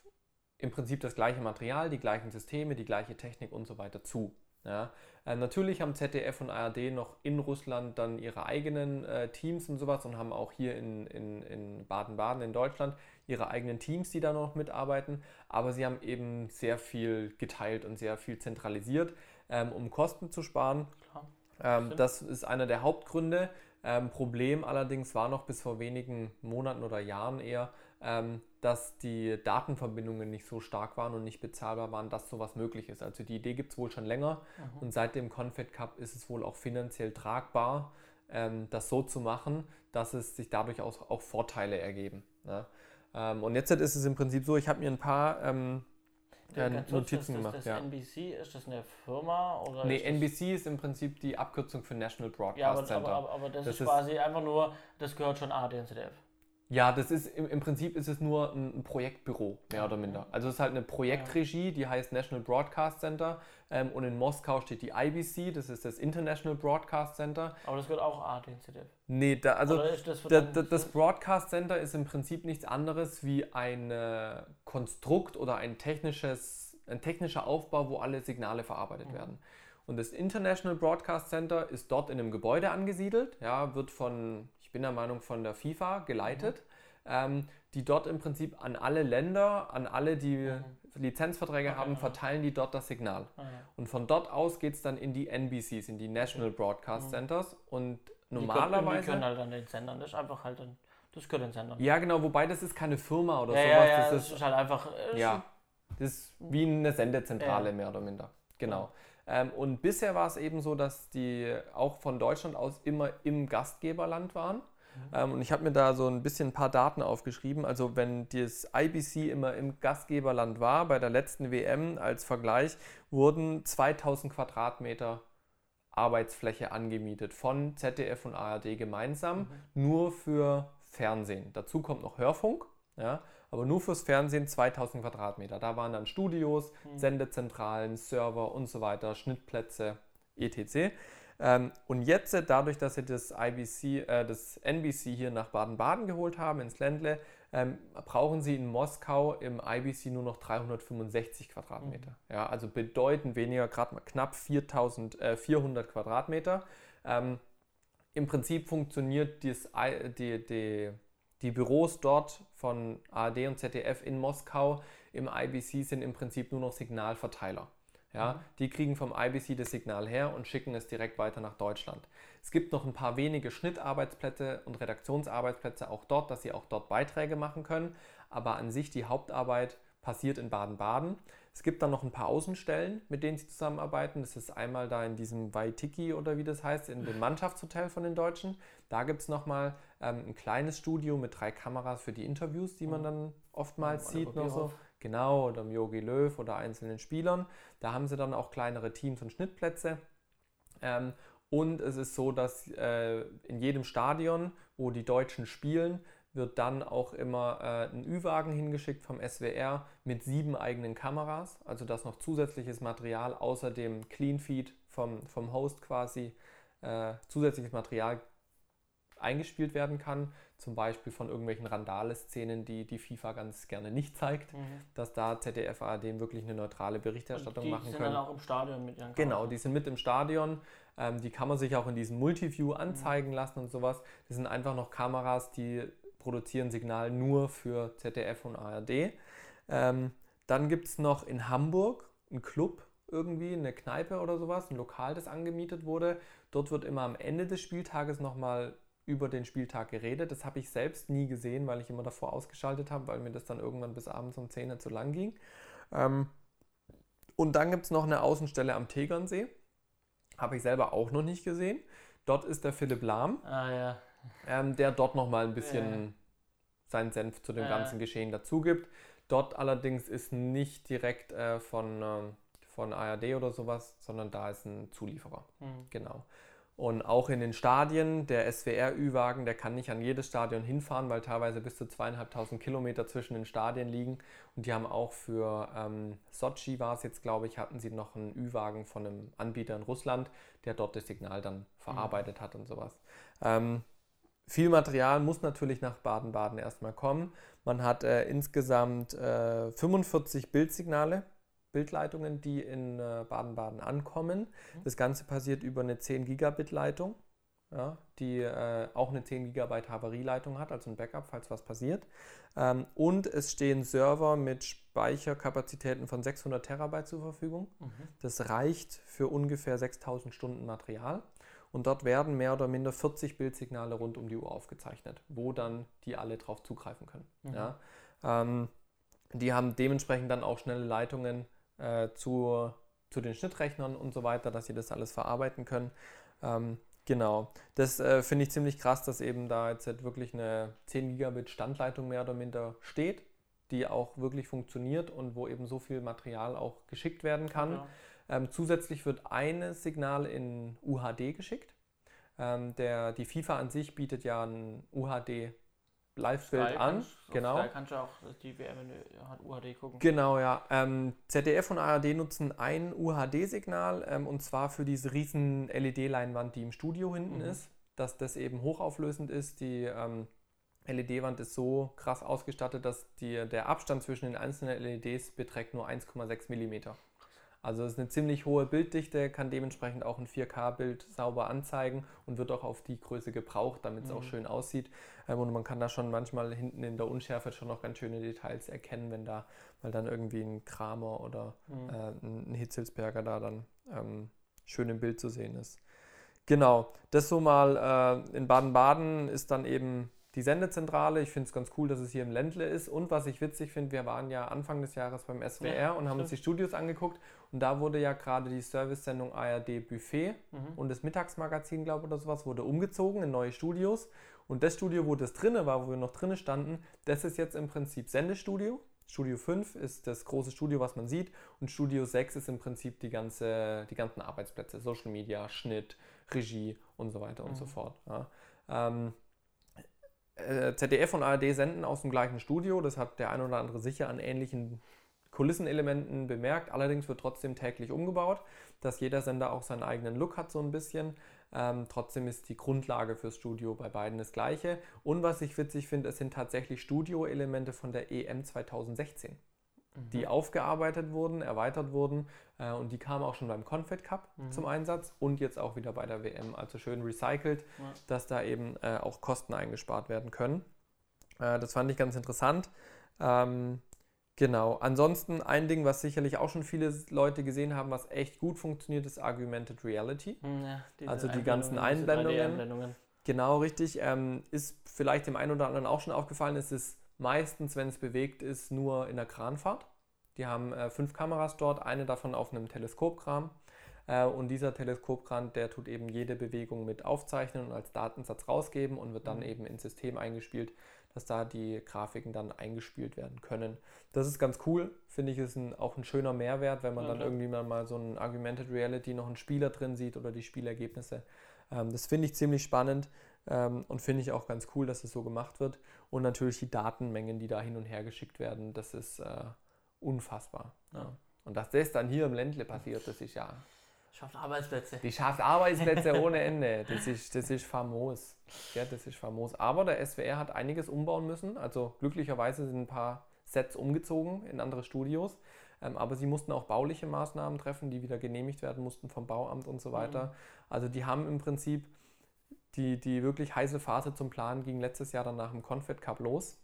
im Prinzip das gleiche Material, die gleichen Systeme, die gleiche Technik und so weiter zu. Ja? Äh, natürlich haben ZDF und ARD noch in Russland dann ihre eigenen äh, Teams und sowas und haben auch hier in, in, in Baden-Baden in Deutschland ihre eigenen Teams, die da noch mitarbeiten. Aber sie haben eben sehr viel geteilt und sehr viel zentralisiert, ähm, um Kosten zu sparen. Ähm, das ist einer der Hauptgründe. Ähm, Problem allerdings war noch bis vor wenigen Monaten oder Jahren eher, ähm, dass die Datenverbindungen nicht so stark waren und nicht bezahlbar waren, dass sowas möglich ist. Also die Idee gibt es wohl schon länger Mhm. und seit dem Confed Cup ist es wohl auch finanziell tragbar, ähm, das so zu machen, dass es sich dadurch auch, auch Vorteile ergeben. Ja? Ähm, und jetzt ist es im Prinzip so, ich habe mir ein paar ähm, äh, Notizen gemacht. Das ja. NBC, ist das eine Firma? Oder Nee, ist NBC ist im Prinzip die Abkürzung für National Broadcast Ja, aber, Center. aber, aber, aber das, Das ist ist- quasi einfach nur, das gehört schon ARD und ZDF. Ja, das ist im, im Prinzip ist es nur ein, ein Projektbüro, mehr oder minder. Also es ist halt eine Projektregie, die heißt National Broadcast Center ähm, und in Moskau steht die IBC, das ist das International Broadcast Center. Aber das wird auch ZDF. Nee, da, also das, da, da, das Broadcast Center ist im Prinzip nichts anderes wie ein äh, Konstrukt oder ein, technisches, ein technischer Aufbau, wo alle Signale verarbeitet Mhm. werden. Und das International Broadcast Center ist dort in einem Gebäude angesiedelt, ja, wird von, ich bin der Meinung, von der FIFA geleitet, ähm, die dort im Prinzip an alle Länder, an alle, die Lizenzverträge Okay, haben, verteilen die dort das Signal. Ah, ja. Und von dort aus geht es dann in die NBCs, in die National Broadcast Mhm. Centers. Und Die können- normalerweise. Die können halt an den Sendern, das ist einfach halt ein, das gehört den Sendern. Ja, genau, wobei das ist keine Firma oder ja, sowas. ja, ja, das das ist, halt einfach. äh, ja, das ist wie eine Sendezentrale mehr oder minder. Genau. Ähm, und bisher war es eben so, dass die auch von Deutschland aus immer im Gastgeberland waren. Ähm, und ich habe mir da so ein bisschen ein paar Daten aufgeschrieben. Also wenn das IBC immer im Gastgeberland war, bei der letzten WM als Vergleich, wurden 2000 Quadratmeter Arbeitsfläche angemietet von ZDF und ARD gemeinsam, nur für Fernsehen. Dazu kommt noch Hörfunk, ja, aber nur fürs Fernsehen 2000 Quadratmeter. Da waren dann Studios, Sendezentralen, Server und so weiter, Schnittplätze, etc. Ähm, und jetzt, äh, dadurch, dass sie das IBC, äh, das NBC hier nach Baden-Baden geholt haben, ins Ländle, ähm, brauchen sie in Moskau im IBC nur noch 365 Quadratmeter. Ja, also bedeutend weniger, gerade knapp 4000, äh, 400 Quadratmeter. Ähm, Im Prinzip funktioniert dies, die, die, die Büros dort von ARD und ZDF in Moskau im IBC sind im Prinzip nur noch Signalverteiler. Ja, Die kriegen vom IBC das Signal her und schicken es direkt weiter nach Deutschland. Es gibt noch ein paar wenige Schnittarbeitsplätze und Redaktionsarbeitsplätze auch dort, dass sie auch dort Beiträge machen können. Aber an sich die Hauptarbeit passiert in Baden-Baden. Es gibt dann noch ein paar Außenstellen, mit denen sie zusammenarbeiten. Das ist einmal da in diesem Waitiki oder wie das heißt, in dem Mannschaftshotel von den Deutschen. Da gibt es nochmal ähm, ein kleines Studio mit drei Kameras für die Interviews, die man dann oftmals Ja, sieht noch so. Genau, oder im Yogi Löw oder einzelnen Spielern. Da haben sie dann auch kleinere Teams und Schnittplätze. Ähm, und es ist so, dass äh, in jedem Stadion, wo die Deutschen spielen, wird dann auch immer äh, ein Ü-Wagen hingeschickt vom SWR mit sieben eigenen Kameras. Also dass noch zusätzliches Material außer dem Clean Feed vom, vom Host quasi äh, zusätzliches Material eingespielt werden kann. Zum Beispiel von irgendwelchen Randale-Szenen, die die FIFA ganz gerne nicht zeigt, Mhm. dass da ZDF, ARD wirklich eine neutrale Berichterstattung die machen sind können. dann auch im Stadion mit ihren Genau, die sind mit im Stadion. Ähm, die kann man sich auch in diesem Multiview anzeigen lassen und sowas. Das sind einfach noch Kameras, die produzieren Signal nur für ZDF und ARD. Ähm, dann gibt es noch in Hamburg einen Club irgendwie, eine Kneipe oder sowas, ein Lokal, das angemietet wurde. Dort wird immer am Ende des Spieltages nochmal über den Spieltag geredet. Das habe ich selbst nie gesehen, weil ich immer davor ausgeschaltet habe, weil mir das dann irgendwann bis abends um 10 Uhr zu lang ging. Ähm, und dann gibt es noch eine Außenstelle am Tegernsee. Habe ich selber auch noch nicht gesehen. Dort ist der Philipp Lahm, Ah ja. Ähm, der dort nochmal ein bisschen Ja. seinen Senf zu dem Ja. ganzen Geschehen dazu gibt. Dort allerdings ist nicht direkt äh, von, ähm, von ARD oder sowas, sondern da ist ein Zulieferer. Mhm. Genau. Und auch in den Stadien, der SWR-Ü-Wagen, der kann nicht an jedes Stadion hinfahren, weil teilweise bis zu zweieinhalbtausend Kilometer zwischen den Stadien liegen. Und die haben auch für ähm, Sochi war es jetzt, glaube ich, hatten sie noch einen Ü-Wagen von einem Anbieter in Russland, der dort das Signal dann verarbeitet hat und sowas. Ähm, viel Material muss natürlich nach Baden-Baden erstmal kommen. Man hat äh, insgesamt äh, 45 Bildsignale, Bildleitungen, die in äh, Baden-Baden ankommen. Das Ganze passiert über eine 10 Gigabit Leitung, ja, die äh, auch eine 10 Gigabyte Havarieleitung hat, also ein Backup, falls was passiert. Ähm, und es stehen Server mit Speicherkapazitäten von 600 Terabyte zur Verfügung. Mhm. Das reicht für ungefähr 6000 Stunden Material. Und dort werden mehr oder minder 40 Bildsignale rund um die Uhr aufgezeichnet, wo dann die alle drauf zugreifen können. Mhm. Ja? Ähm, die haben dementsprechend dann auch schnelle Leitungen äh, zu, zu den Schnittrechnern und so weiter, dass sie das alles verarbeiten können. Ähm, genau, das äh, finde ich ziemlich krass, dass eben da jetzt halt wirklich eine 10 Gigabit Standleitung mehr oder minder steht, die auch wirklich funktioniert und wo eben so viel Material auch geschickt werden kann. Ja. Ähm, zusätzlich wird ein Signal in UHD geschickt. Ähm, der, die FIFA an sich bietet ja ein UHD Live-Bild an. genau. Sky kannst du auch die WM in UHD gucken. Genau, ja. Ähm, ZDF und ARD nutzen ein UHD-Signal ähm, und zwar für diese riesen LED-Leinwand, die im Studio hinten Mhm. ist, dass das eben hochauflösend ist. Die ähm, LED-Wand ist so krass ausgestattet, dass die, der Abstand zwischen den einzelnen LEDs beträgt nur 1,6 mm. Also es ist eine ziemlich hohe Bilddichte, kann dementsprechend auch ein 4K-Bild sauber anzeigen und wird auch auf die Größe gebraucht, damit es auch Mhm. schön aussieht. Ähm, und man kann da schon manchmal hinten in der Unschärfe schon noch ganz schöne Details erkennen, wenn da mal dann irgendwie ein Kramer oder Mhm. äh, ein ein Hitzelsberger da dann ähm, schön im Bild zu sehen ist. Genau, das so mal äh, in Baden-Baden ist dann eben die Sendezentrale. Ich finde es ganz cool, dass es hier im Ländle ist. Und was ich witzig finde, wir waren ja Anfang des Jahres beim SWR Ja, und haben uns die Studios angeguckt. Und da wurde ja gerade die Service-Sendung ARD Buffet Mhm. und das Mittagsmagazin, glaube ich, oder sowas, wurde umgezogen in neue Studios. Und das Studio, wo das drinne war, wo wir noch drinne standen, das ist jetzt im Prinzip Sendestudio. Studio 5 ist das große Studio, was man sieht. Und Studio 6 ist im Prinzip die, ganze, die ganzen Arbeitsplätze, Social Media, Schnitt, Regie und so weiter und so Mhm. fort. Ja. Ähm, äh, ZDF und ARD senden aus dem gleichen Studio. Das hat der ein oder andere sicher an ähnlichen Kulissenelementen bemerkt. Allerdings wird trotzdem täglich umgebaut, dass jeder Sender auch seinen eigenen Look hat, so ein bisschen. Ähm, trotzdem ist die Grundlage fürs Studio bei beiden das gleiche. Und was ich witzig finde, es sind tatsächlich Studioelemente von der EM 2016, die Mhm. aufgearbeitet wurden, erweitert wurden äh, und die kamen auch schon beim Confed Cup Mhm. zum Einsatz und jetzt auch wieder bei der WM. Also schön recycelt, Ja. dass da eben äh, auch Kosten eingespart werden können. Äh, das fand ich ganz interessant. Ähm, genau. Ansonsten ein Ding, was sicherlich auch schon viele Leute gesehen haben, was echt gut funktioniert, ist Augmented Reality. Mhm, ja, Also die ganzen Einblendungen, Einblendungen. 3D-Einblendungen. Genau, richtig. Ähm, ist vielleicht dem einen oder anderen auch schon aufgefallen, es ist meistens, wenn es bewegt ist, nur in der Kranfahrt. Die haben äh, fünf Kameras dort, eine davon auf einem Teleskopkran. Äh, und dieser Teleskopkran, der tut eben jede Bewegung mit aufzeichnen und als Datensatz rausgeben und wird dann Mhm. eben ins System eingespielt, dass da die Grafiken dann eingespielt werden können. Das ist ganz cool, finde ich, ist ein, auch ein schöner Mehrwert, wenn man Ja, dann klar. irgendwie mal, mal so ein Augmented Reality noch einen Spieler drin sieht oder die Spielergebnisse. Ähm, das finde ich ziemlich spannend ähm, und finde ich auch ganz cool, dass es so gemacht wird. Und natürlich die Datenmengen, die da hin und her geschickt werden, das ist äh, unfassbar. Ja. Und dass das dann hier im Ländle passiert, das ist ja. Schafft Arbeitsplätze. Die schafft Arbeitsplätze ohne Ende. Das ist, das ist famos. Ja, das ist famos. Aber der SWR hat einiges umbauen müssen. Also glücklicherweise sind ein paar Sets umgezogen in andere Studios. Ähm, aber sie mussten auch bauliche Maßnahmen treffen, die wieder genehmigt werden mussten vom Bauamt und so weiter. Also die haben im Prinzip die, die wirklich heiße Phase zum Planen ging letztes Jahr dann nach dem Confed Cup los,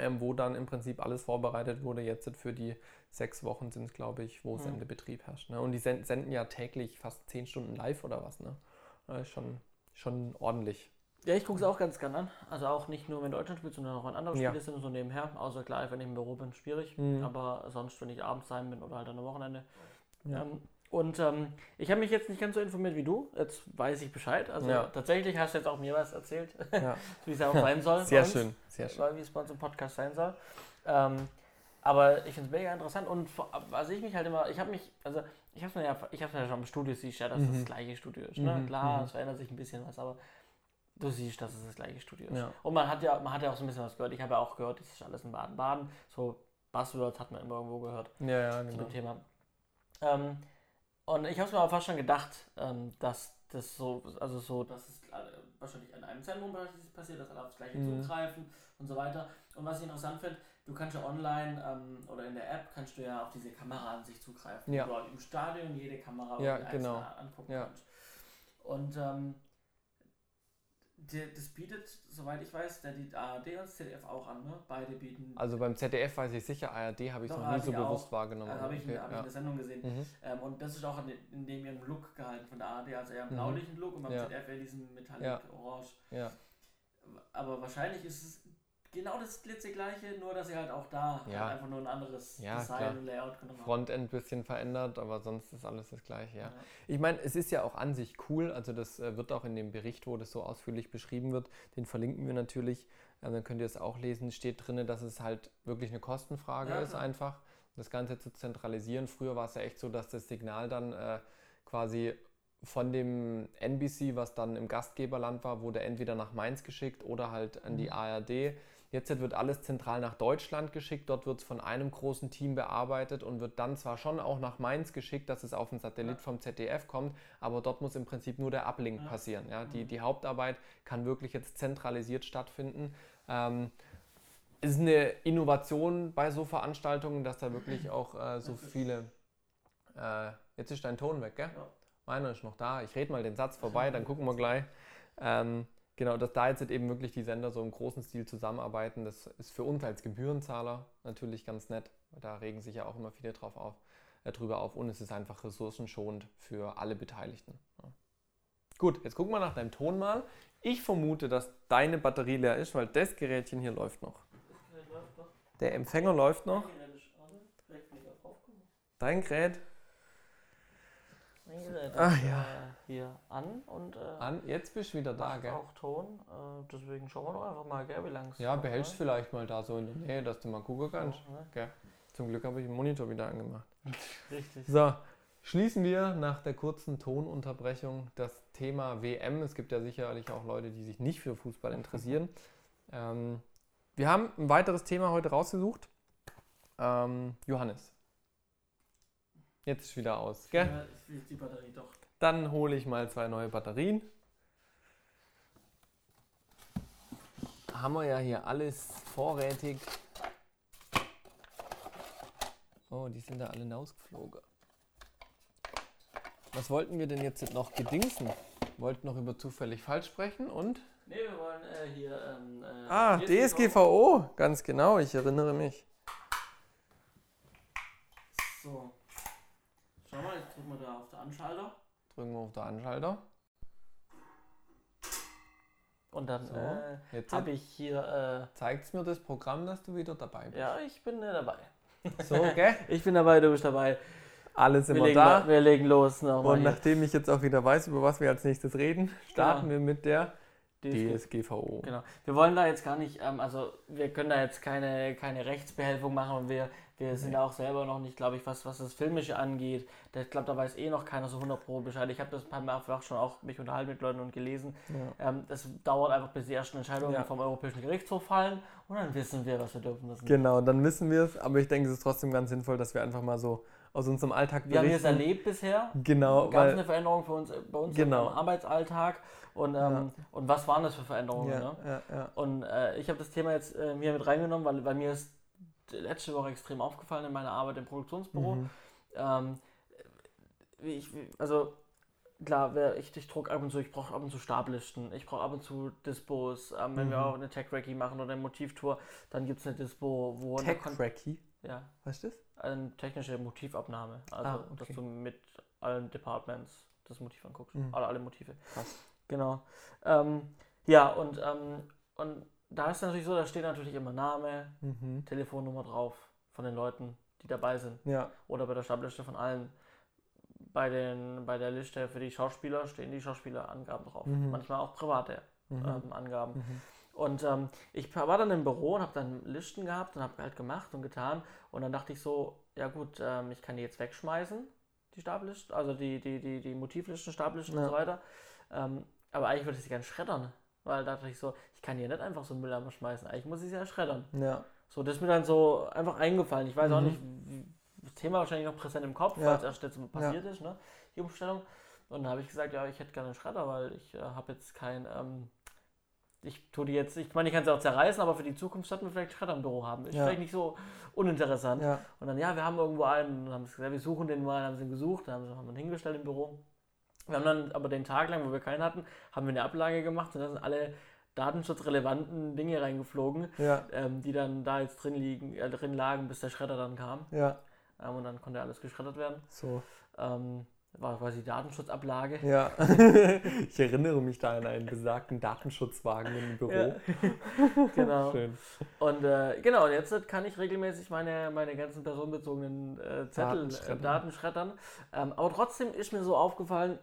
ähm, wo dann im Prinzip alles vorbereitet wurde. Jetzt für die sechs Wochen sind es, glaube ich, wo Mhm. Sendebetrieb herrscht. Ne? Und die sen- senden ja täglich fast zehn Stunden live oder was. Ne? Das ist schon, schon ordentlich. Ja, ich gucke es auch ganz gerne an. Also auch nicht nur, wenn Deutschland spielt, sondern auch wenn andere Ja. Spiele sind, so nebenher. Außer klar, wenn ich im Büro bin, schwierig. Mhm. Aber sonst, wenn ich abends daheim bin oder halt an einem Wochenende. Ja. Ähm, und ähm, ich habe mich jetzt nicht ganz so informiert wie du. Jetzt weiß ich Bescheid. Also Ja. tatsächlich hast du jetzt auch mir was erzählt, Ja. wie es auch sein soll. Sehr uns. schön, sehr schön. Wie es bei uns im Podcast sein soll. Ähm, aber ich finde es mega interessant und also ich mich halt immer, ich habe mich, also ich habe ja, ich habe ja schon im Studio siehst ja, dass das Mhm. das gleiche Studio ist. Ne? Mhm, Klar, mhm. es verändert sich ein bisschen was, aber du siehst, dass es das gleiche Studio ist. Ja. Und man hat ja, man hat ja auch so ein bisschen was gehört. Ich habe ja auch gehört, das ist alles in Baden-Baden. So Buzzwords hat man immer irgendwo gehört Ja, ja, zu genau. dem Thema. Ähm, und ich habe es mir aber fast schon gedacht, ähm, dass das so, also so, dass es äh, wahrscheinlich an einem Zentrum passiert, dass alle aufs Gleiche Mhm. zugreifen und so weiter. Und was ich interessant finde, du kannst ja online ähm, oder in der App kannst du ja auf diese Kameraansicht zugreifen. Ja. Du im Stadion jede Kamera Ja, genau. angucken Ja. kannst. Und ähm, die, das bietet, soweit ich weiß, der die ARD und das ZDF auch an, ne? Beide bieten. Also beim ZDF weiß ich sicher, ARD habe ich Doch, noch nie ARD so auch. bewusst wahrgenommen. also habe ich, Okay, hab ich ja. in der Sendung gesehen. Mhm. Ähm, und das ist auch in, in dem ihren Look gehalten von der ARD, also eher einen Mhm. blaulichen Look und beim Ja. ZDF eher diesen Metallic. Orange. ja. Aber wahrscheinlich ist es genau das glitzegleiche, nur dass sie halt auch da Ja. halt einfach nur ein anderes Ja, Design klar. und Layout genommen haben. Frontend ein bisschen verändert, aber sonst ist alles das gleiche, ja. Ja. Ich meine, es ist ja auch an sich cool, also das äh, wird auch in dem Bericht, wo das so ausführlich beschrieben wird, den verlinken wir natürlich, ähm, dann könnt ihr es auch lesen, steht drin, dass es halt wirklich eine Kostenfrage ist einfach, das Ganze zu zentralisieren. Früher war es ja echt so, dass das Signal dann äh, quasi von dem NBC, was dann im Gastgeberland war, wurde entweder nach Mainz geschickt oder halt an die Mhm. ARD. Jetzt wird alles zentral nach Deutschland geschickt. Dort wird es von einem großen Team bearbeitet und wird dann zwar schon auch nach Mainz geschickt, dass es auf den Satellit vom ZDF kommt, aber dort muss im Prinzip nur der Uplink passieren. Ja? Die, Mhm. die Hauptarbeit kann wirklich jetzt zentralisiert stattfinden. Ähm, ist eine Innovation bei so Veranstaltungen, dass da wirklich auch äh, so viele. Äh, jetzt ist dein Ton weg, gell? Ja. Meiner ist noch da. Ich rede mal den Satz vorbei, dann gucken wir gleich. Ähm, genau, dass da jetzt eben wirklich die Sender so im großen Stil zusammenarbeiten, das ist für uns als Gebührenzahler natürlich ganz nett. Da regen sich ja auch immer viele drauf auf, äh, drüber auf und es ist einfach ressourcenschonend für alle Beteiligten. Ja. Gut, jetzt gucken wir nach deinem Ton mal. Ich vermute, dass deine Batterie leer ist, weil das Gerätchen hier läuft noch. Der Empfänger läuft noch. Dein Gerät Gerät Ah, ja. äh, hier an und äh, an. Jetzt bist du wieder da, gell? auch Ton. Äh, deswegen schauen wir doch einfach mal, gell, wie lange es Ja, behältst läuft. vielleicht mal da so in der Nähe, dass du mal gucken kannst. Ja, ne? Zum Glück habe ich den Monitor wieder angemacht. Richtig. So, schließen wir nach der kurzen Tonunterbrechung das Thema WM. Es gibt ja sicherlich auch Leute, die sich nicht für Fußball interessieren. Ähm, wir haben ein weiteres Thema heute rausgesucht. Ähm, Johannes. Jetzt ist wieder aus, gell? Ja, die Batterie doch. Dann hole ich mal zwei neue Batterien. Haben wir ja hier alles vorrätig. Oh, die sind da alle rausgeflogen. Was wollten wir denn jetzt noch gedingsen? Wollten noch über zufällig falsch sprechen und? Ne, wir wollen äh, hier. Ähm, äh, Ah, DSGVO, ganz genau, ich erinnere mich. So. Schau mal, jetzt drücken wir da auf den Anschalter. Drücken wir auf den Anschalter. Und dann So, äh, Jetzt habe ich hier. zeigt es mir das Programm, dass du wieder dabei Äh, bist. ja, ich bin äh, dabei. So, gell? Ich bin dabei, du bist dabei. Alle sind Wir da. lo- wir legen los. Nochmal Und nachdem ich jetzt auch wieder weiß, über was wir als nächstes reden, starten Genau. wir mit der DSG. DSGVO. Genau. Wir wollen da jetzt gar nicht, ähm, also wir können da jetzt keine, keine Rechtsbehelfung machen und wir, wir sind Nee. auch selber noch nicht, glaube ich, was, was das Filmische angeht. Da- Ich glaube, da weiß eh noch keiner so 100 Pro Bescheid. Ich habe das ein paar Mal einfach schon auch mich unterhalten mit Leuten und gelesen. Ja. Ähm, das dauert einfach, bis die ersten Entscheidungen Ja. vom Europäischen Gerichtshof fallen und dann wissen wir, was wir dürfen müssen. Genau, dann wissen wir es, aber ich denke, es ist trotzdem ganz sinnvoll, dass wir einfach mal so aus unserem Alltag Wir haben es berichten. erlebt bisher. Genau, Gab es eine Veränderung für uns, äh, bei uns Genau. im Arbeitsalltag? Und, ähm, und was waren das für Veränderungen? ja, Ne? ja, ja. Und äh, ich habe das Thema jetzt äh, hier mit reingenommen, weil, weil mir ist letzte Woche extrem aufgefallen in meiner Arbeit im Produktionsbüro. Mhm. Ähm, ich, also klar, wer, ich, ich druck ab und zu, ich brauche ab und zu Stablisten, ich brauche ab und zu Dispos. Ähm, wenn wir Mhm. auch eine Tech-Recce machen oder eine Motivtour, dann gibt es eine Dispo, wo eine Kon- Tech-Cracky, ja, weißt du das? eine technische Motivabnahme. Also, Ah, okay. dass du mit allen Departments das Motiv anguckst. Mhm. Alle, alle Motive. Krass. Genau. Ähm, ja, und, ähm, und da ist natürlich so, da steht natürlich immer Name, Mhm. Telefonnummer drauf von den Leuten, die dabei sind. Ja, Oder bei der Stabliste von allen. Bei, den, bei der Liste für die Schauspieler stehen die Schauspielerangaben drauf. Mhm. Manchmal auch private mhm. ähm, Angaben. Mhm. Und ähm, ich war dann im Büro und habe dann Listen gehabt und habe halt gemacht und getan. Und dann dachte ich so, ja gut, ähm, ich kann die jetzt wegschmeißen, die Stablisten, also die, die, die, die Motivlisten, Stablisten und Ja. so weiter. Ähm, aber eigentlich würde ich sie gerne schreddern. Weil da dachte ich so, ich kann hier nicht einfach so einen Mülleimer schmeißen. Eigentlich muss ich sie ja schreddern. ja, So, das ist mir dann so einfach eingefallen. Ich weiß auch Mhm. nicht, wie, das Thema wahrscheinlich noch präsent im Kopf, Ja. weil es erst jetzt passiert ist, ne? Die Umstellung. Und dann habe ich gesagt, ja, ich hätte gerne einen Schredder, weil ich äh, habe jetzt kein, ähm, ich tue die jetzt, ich meine, ich kann sie auch zerreißen, aber für die Zukunft sollten wir vielleicht Schredder im Büro haben. Ist Ja. vielleicht nicht so uninteressant. ja. Und dann, ja, wir haben irgendwo einen, und haben gesagt, wir suchen den mal, haben sie ihn gesucht, dann haben sie ihn hingestellt im Büro. Wir haben dann aber den Tag lang, wo wir keinen hatten, haben wir eine Ablage gemacht und da sind alle datenschutzrelevanten Dinge reingeflogen Ja, ähm, die dann da jetzt drin liegen, äh, drin lagen, bis der Schredder dann kam. ja, Ähm, und dann konnte alles geschreddert werden. so. Ähm, war quasi Datenschutzablage. Ja. ich erinnere mich da an einen besagten Datenschutzwagen im Büro. Ja. genau. Schön. Und äh, genau, und jetzt kann ich regelmäßig meine, meine ganzen personenbezogenen äh, Zettel, äh, schreddern. Daten schreddern. Ähm, aber trotzdem ist mir so aufgefallen,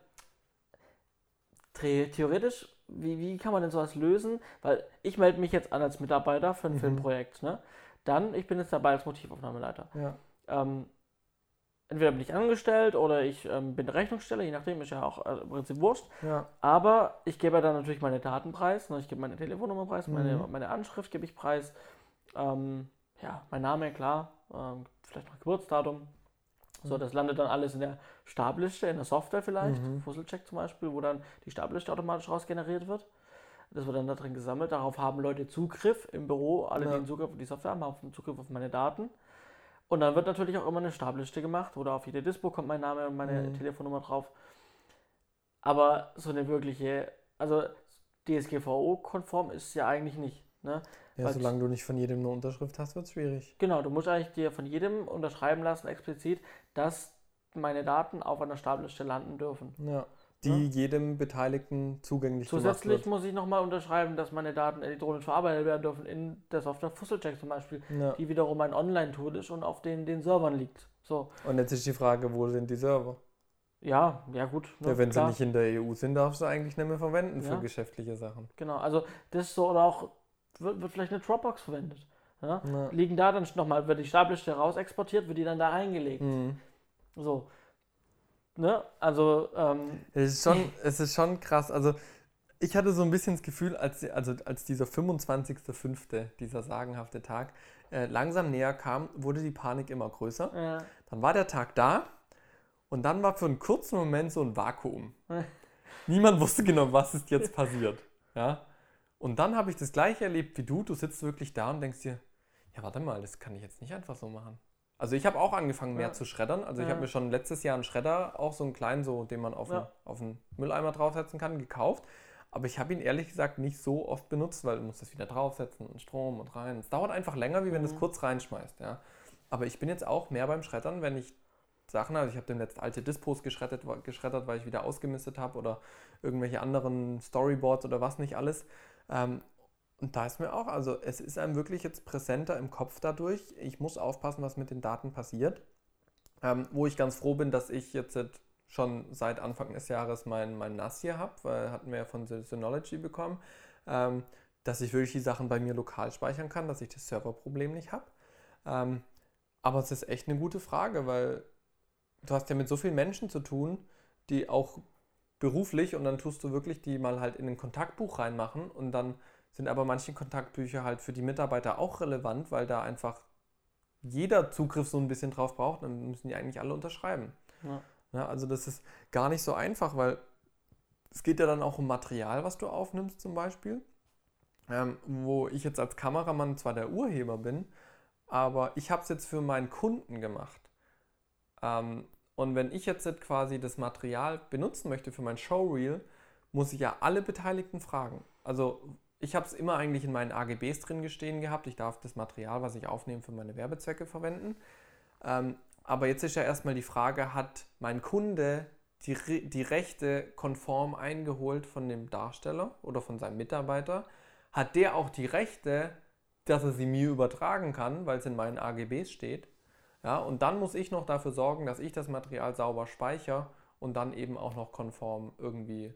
theoretisch, wie, wie kann man denn sowas lösen? Weil ich melde mich jetzt an als Mitarbeiter für ein Mhm. Filmprojekt. Ne? Dann, ich bin jetzt dabei als Motivaufnahmeleiter. Ja. Ähm, entweder bin ich angestellt oder ich ähm, bin Rechnungssteller, je nachdem, ist ja auch äh, im Prinzip wurscht. Ja. Aber ich gebe ja dann natürlich meine Daten preis, ne? ich gebe meine Telefonnummer preis, meine, Mhm. meine Anschrift gebe ich preis, ähm, ja, mein Name, klar, ähm, vielleicht noch Geburtsdatum. So, Mhm. das landet dann alles in der Stabliste, in der Software vielleicht, Mhm. Fusselcheck zum Beispiel, wo dann die Stabliste automatisch rausgeneriert wird. Das wird dann da drin gesammelt. Darauf haben Leute Zugriff im Büro, alle, Ja. die einen Zugriff auf die Software haben, haben Zugriff auf meine Daten. Und dann wird natürlich auch immer eine Stabliste gemacht, wo da auf jede Dispo kommt mein Name und meine Mhm. Telefonnummer drauf. Aber so eine wirkliche, also DSGVO-konform ist es ja eigentlich nicht. Ne? Ja, Weil- solange du nicht von jedem eine Unterschrift hast, wird es schwierig. Genau, du musst eigentlich dir von jedem unterschreiben lassen, explizit, dass meine Daten auf einer Stabliste landen dürfen. Ja. Die Ja. jedem Beteiligten zugänglich Zusätzlich muss ich nochmal unterschreiben, dass meine Daten elektronisch verarbeitet werden dürfen in der Software Fusselcheck zum Beispiel. Ja. die wiederum ein Online-Tool ist und auf den, den Servern liegt. So, Und jetzt ist die Frage, wo sind die Server? ja, ja gut. ne, Ja, wenn klar. sie nicht in der EU sind, darfst du eigentlich nicht mehr verwenden für Ja. geschäftliche Sachen. Genau, also das ist so, oder auch wird, wird vielleicht eine Dropbox verwendet. Ja? Ja. Liegen da dann nochmal, wird die Stabliste raus exportiert, wird die dann da reingelegt. Mhm. So. Ne? Also, ähm, Es ist schon, es ist schon krass. Also ich hatte so ein bisschen das Gefühl, als, also als dieser 25.05., dieser sagenhafte Tag, äh, langsam näher kam, wurde die Panik immer größer. ja. Dann war der Tag da und dann war für einen kurzen Moment so ein Vakuum. Niemand wusste genau, was ist jetzt passiert. Ja? Und dann habe ich das gleiche erlebt wie du. Du sitzt wirklich da und denkst dir, ja, warte mal, das kann ich jetzt nicht einfach so machen. Also ich habe auch angefangen, mehr Ja. zu schreddern. Also ich Ja. habe mir schon letztes Jahr einen Schredder, auch so einen kleinen, so, den man auf, Ja. einen, Mülleimer draufsetzen kann, gekauft. Aber ich habe ihn ehrlich gesagt nicht so oft benutzt, weil du musst das wieder draufsetzen und Strom und rein. Es dauert einfach länger, wie wenn du es Mhm. kurz reinschmeißt. Ja. Aber ich bin jetzt auch mehr beim Schreddern, wenn ich Sachen, also ich habe demnächst alte Dispos geschreddert, geschreddert, weil ich wieder ausgemistet habe oder irgendwelche anderen Storyboards oder was nicht alles. Ähm, und da ist mir auch, also es ist einem wirklich jetzt präsenter im Kopf dadurch. Ich muss aufpassen, was mit den Daten passiert. Ähm, wo ich ganz froh bin, dass ich jetzt schon seit Anfang des Jahres mein, mein NAS hier habe, weil hatten wir ja von Syn- Synology bekommen, ähm, dass ich wirklich die Sachen bei mir lokal speichern kann, dass ich das Serverproblem nicht habe. Ähm, aber es ist echt eine gute Frage, weil du hast ja mit so vielen Menschen zu tun, die auch beruflich und dann tust du wirklich die mal halt in ein Kontaktbuch reinmachen und dann sind aber manche Kontaktbücher halt für die Mitarbeiter auch relevant, weil da einfach jeder Zugriff so ein bisschen drauf braucht, dann müssen die eigentlich alle unterschreiben. Ja. Ja, also das ist gar nicht so einfach, weil es geht ja dann auch um Material, was du aufnimmst zum Beispiel, ähm, wo ich jetzt als Kameramann zwar der Urheber bin, aber ich habe es jetzt für meinen Kunden gemacht. Ähm, und wenn ich jetzt quasi das Material benutzen möchte für mein Showreel, muss ich ja alle Beteiligten fragen. Also ich habe es immer eigentlich in meinen AGBs drin gestehen gehabt. Ich darf das Material, was ich aufnehme, für meine Werbezwecke verwenden. Ähm, aber jetzt ist ja erstmal die Frage, hat mein Kunde die, Re- die Rechte konform eingeholt von dem Darsteller oder von seinem Mitarbeiter? Hat der auch die Rechte, dass er sie mir übertragen kann, weil es in meinen AGBs steht? Ja, und dann muss ich noch dafür sorgen, dass ich das Material sauber speichere und dann eben auch noch konform irgendwie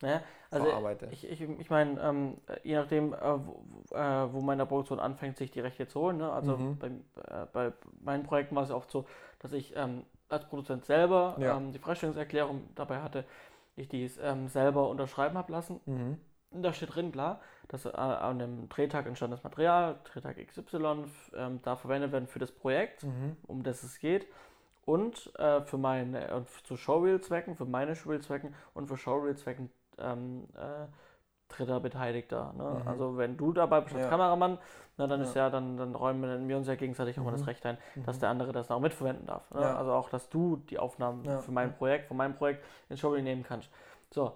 Ne? Also verarbeite. ich, ich, ich meine, ähm, je nachdem, äh, wo, äh, wo meine Produktion anfängt, sich die Rechte zu holen. Ne? Also Mhm. bei, äh, bei meinen Projekten war es ja oft so, dass ich ähm, als Produzent selber Ja. ähm, die Freistellungserklärung dabei hatte, ich die ähm, selber unterschreiben habe lassen. Mhm. Und da steht drin, klar, dass äh, an dem Drehtag entstandenes Material, Drehtag XY, ähm, da verwendet werden für das Projekt, Mhm. um das es geht. Und äh, für meine, und zu Showreel-Zwecken, für meine Showreel-Zwecken und für Showreel-Zwecken ähm, äh, dritter Beteiligter. Ne? Mhm. Also wenn du dabei bist als Ja. Kameramann, na, dann Ja. ist ja, dann, dann räumen wir uns ja gegenseitig auch mal Mhm. das Recht ein, dass Mhm. der andere das auch mitverwenden darf. Ne? Ja. Also auch, dass du die Aufnahmen Ja. für mein Projekt, von meinem Projekt ins Showreel nehmen kannst. So.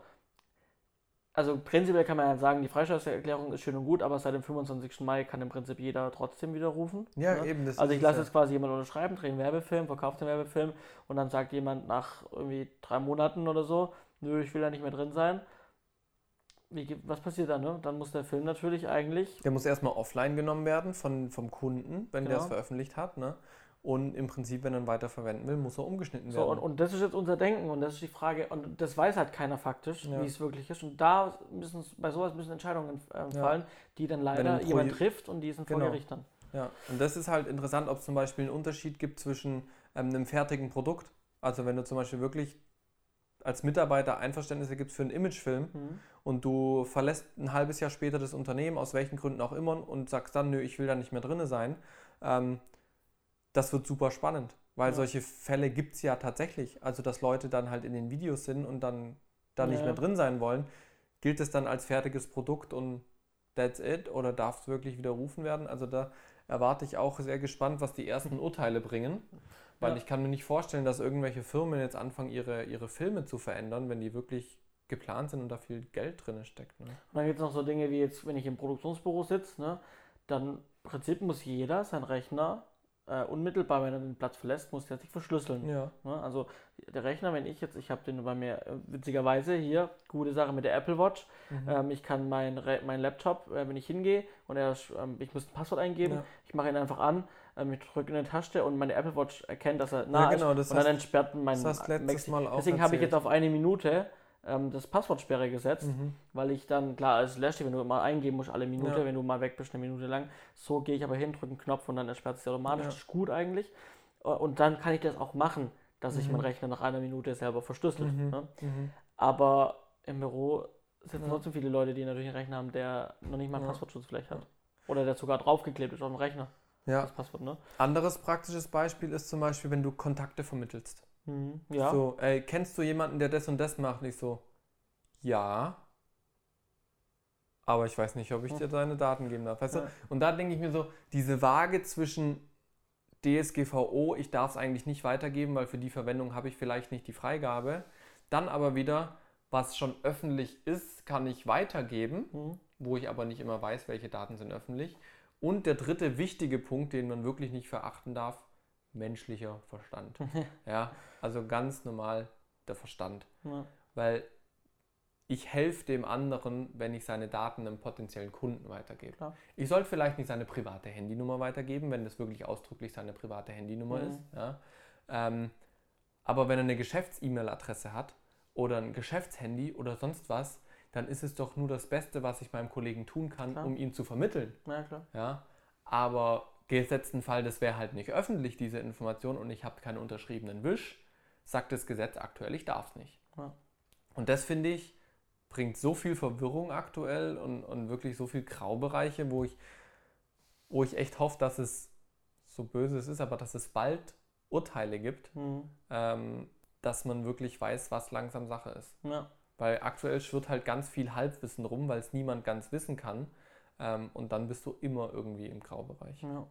Also prinzipiell kann man ja sagen, die Freistellungserklärung ist schön und gut, aber seit dem 25. Mai kann im Prinzip jeder trotzdem widerrufen. Ja, ne? eben. Das Also ich lasse ja. jetzt quasi jemand unterschreiben, drehe einen Werbefilm, verkaufe den Werbefilm und dann sagt jemand nach irgendwie drei Monaten oder so, nö, ich will da nicht mehr drin sein. Wie, was passiert dann? Ne? Dann muss der Film natürlich eigentlich, Der muss erstmal offline genommen werden von, vom Kunden, wenn der es Genau. veröffentlicht hat. Ne? Und im Prinzip, wenn er ihn weiter verwenden will, muss er umgeschnitten so, werden. und, und das ist jetzt unser Denken und das ist die Frage, und das weiß halt keiner faktisch, Ja. wie es wirklich ist. Und da müssen, bei sowas müssen Entscheidungen Ja. fallen, die dann leider jemand trifft und die sind vor Genau. Gericht dann. Ja, und das ist halt interessant, ob es zum Beispiel einen Unterschied gibt zwischen ähm, einem fertigen Produkt. Also wenn du zum Beispiel wirklich als Mitarbeiter Einverständnisse gibst für einen Imagefilm Mhm. und du verlässt ein halbes Jahr später das Unternehmen, aus welchen Gründen auch immer, und sagst dann, nö, ich will da nicht mehr drin sein, ähm, das wird super spannend. Weil Ja. solche Fälle gibt es ja tatsächlich. Also, dass Leute dann halt in den Videos sind und dann da nicht Ja. mehr drin sein wollen. Gilt es dann als fertiges Produkt und that's it? Oder darf es wirklich widerrufen werden? Also, da erwarte ich auch sehr gespannt, was die ersten Urteile bringen. Weil Ja. ich kann mir nicht vorstellen, dass irgendwelche Firmen jetzt anfangen, ihre, ihre Filme zu verändern, wenn die wirklich geplant sind und da viel Geld drin steckt. Ne? Und dann gibt es noch so Dinge wie jetzt, wenn ich im Produktionsbüro sitze, ne, dann im Prinzip muss jeder seinen Rechner äh, unmittelbar, wenn er den Platz verlässt, muss der sich verschlüsseln. Ja. Ne? Also der Rechner, wenn ich jetzt, ich habe den bei mir äh, witzigerweise hier, gute Sache mit der Apple Watch. Mhm. Ähm, ich kann meinen mein Laptop, äh, wenn ich hingehe und er, ähm, ich muss ein Passwort eingeben, Ja. ich mache ihn einfach an, ähm, ich drücke in eine Taste und meine Apple Watch erkennt, dass er Ja, nah genau, ist das und dann entsperrt mein das hast letztes Mal auch Deswegen habe ich jetzt auf eine Minute ähm, das Passwortsperre gesetzt, Mhm. weil ich dann, klar, es löscht, wenn du mal eingeben musst, alle Minute, Ja. wenn du mal weg bist, eine Minute lang. So gehe ich aber hin, drücke einen Knopf und dann ersperrt es sich automatisch. Ja. Das ist gut eigentlich. Äh, Und dann kann ich das auch machen, dass sich Mhm. mein Rechner nach einer Minute selber verschlüsselt. Mhm. Ne? Mhm. Aber im Büro sitzen Ja. trotzdem viele Leute, die natürlich einen Rechner haben, der noch nicht mal einen Ja. Passwortschutz vielleicht hat. Oder der sogar draufgeklebt ist auf dem Rechner, Ja. das Passwort, ne? Anderes praktisches Beispiel ist zum Beispiel, wenn du Kontakte vermittelst. Mhm. Ja. So, ey, kennst du jemanden, der das und das macht? Und ich so, ja. Aber ich weiß nicht, ob ich Hm. dir deine Daten geben darf. Weißt Ja. du? Und da denke ich mir so, diese Waage zwischen DSGVO, ich darf es eigentlich nicht weitergeben, weil für die Verwendung habe ich vielleicht nicht die Freigabe. Dann aber wieder, was schon öffentlich ist, kann ich weitergeben, Mhm. wo ich aber nicht immer weiß, welche Daten sind öffentlich. Und der dritte wichtige Punkt, den man wirklich nicht verachten darf, menschlicher Verstand. ja, also ganz normal der Verstand. Ja. Weil ich helfe dem anderen, wenn ich seine Daten einem potenziellen Kunden weitergebe. Klar. Ich sollte vielleicht nicht seine private Handynummer weitergeben, wenn das wirklich ausdrücklich seine private Handynummer Mhm. ist. Ja. Ähm, aber wenn er eine Geschäfts-E-Mail-Adresse hat oder ein Geschäftshandy oder sonst was, dann ist es doch nur das Beste, was ich meinem Kollegen tun kann, Klar. um ihn zu vermitteln. ja, klar. Ja. Aber gesetzten Fall, das wäre halt nicht öffentlich, diese Information, und ich habe keinen unterschriebenen Wisch, sagt das Gesetz aktuell, ich darf es nicht. Ja. Und das finde ich, bringt so viel Verwirrung aktuell und, und wirklich so viel Graubereiche, wo ich, wo ich echt hoffe, dass es, so böse es ist, aber dass es bald Urteile gibt, Mhm. ähm, dass man wirklich weiß, was langsam Sache ist. Ja. Weil aktuell schwirrt halt ganz viel Halbwissen rum, weil es niemand ganz wissen kann. Ähm, und dann bist du immer irgendwie im Graubereich. Ja,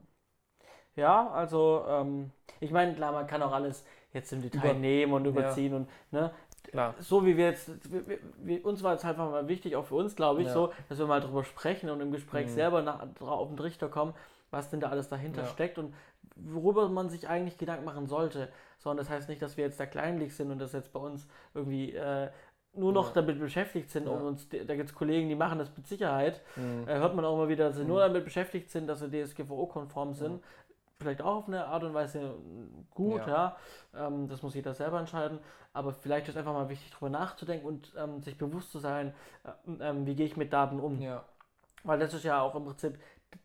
ja also ähm, ich meine, klar, man kann auch alles jetzt im Detail Über- nehmen und überziehen und ne, Klar. so wie wir jetzt, wir, wir- uns war es einfach mal wichtig, auch für uns, glaube ich, Ja. so, dass wir mal drüber sprechen und im Gespräch Mhm. selber nach, auf den Trichter kommen, was denn da alles dahinter Ja. steckt und worüber man sich eigentlich Gedanken machen sollte. Sondern das heißt nicht, dass wir jetzt da kleinlich sind und das jetzt bei uns irgendwie äh, nur noch Ja. damit beschäftigt sind, um Ja. uns, da gibt es Kollegen, die machen das mit Sicherheit, Mhm. äh, hört man auch immer wieder, dass sie Mhm. nur damit beschäftigt sind, dass sie DSGVO-konform sind. Mhm. Vielleicht auch auf eine Art und Weise mm, gut, ja. Ähm, das muss jeder selber entscheiden. Aber vielleicht ist einfach mal wichtig, darüber nachzudenken und ähm, sich bewusst zu sein, äh, ähm, wie gehe ich mit Daten um. Ja. Weil das ist ja auch im Prinzip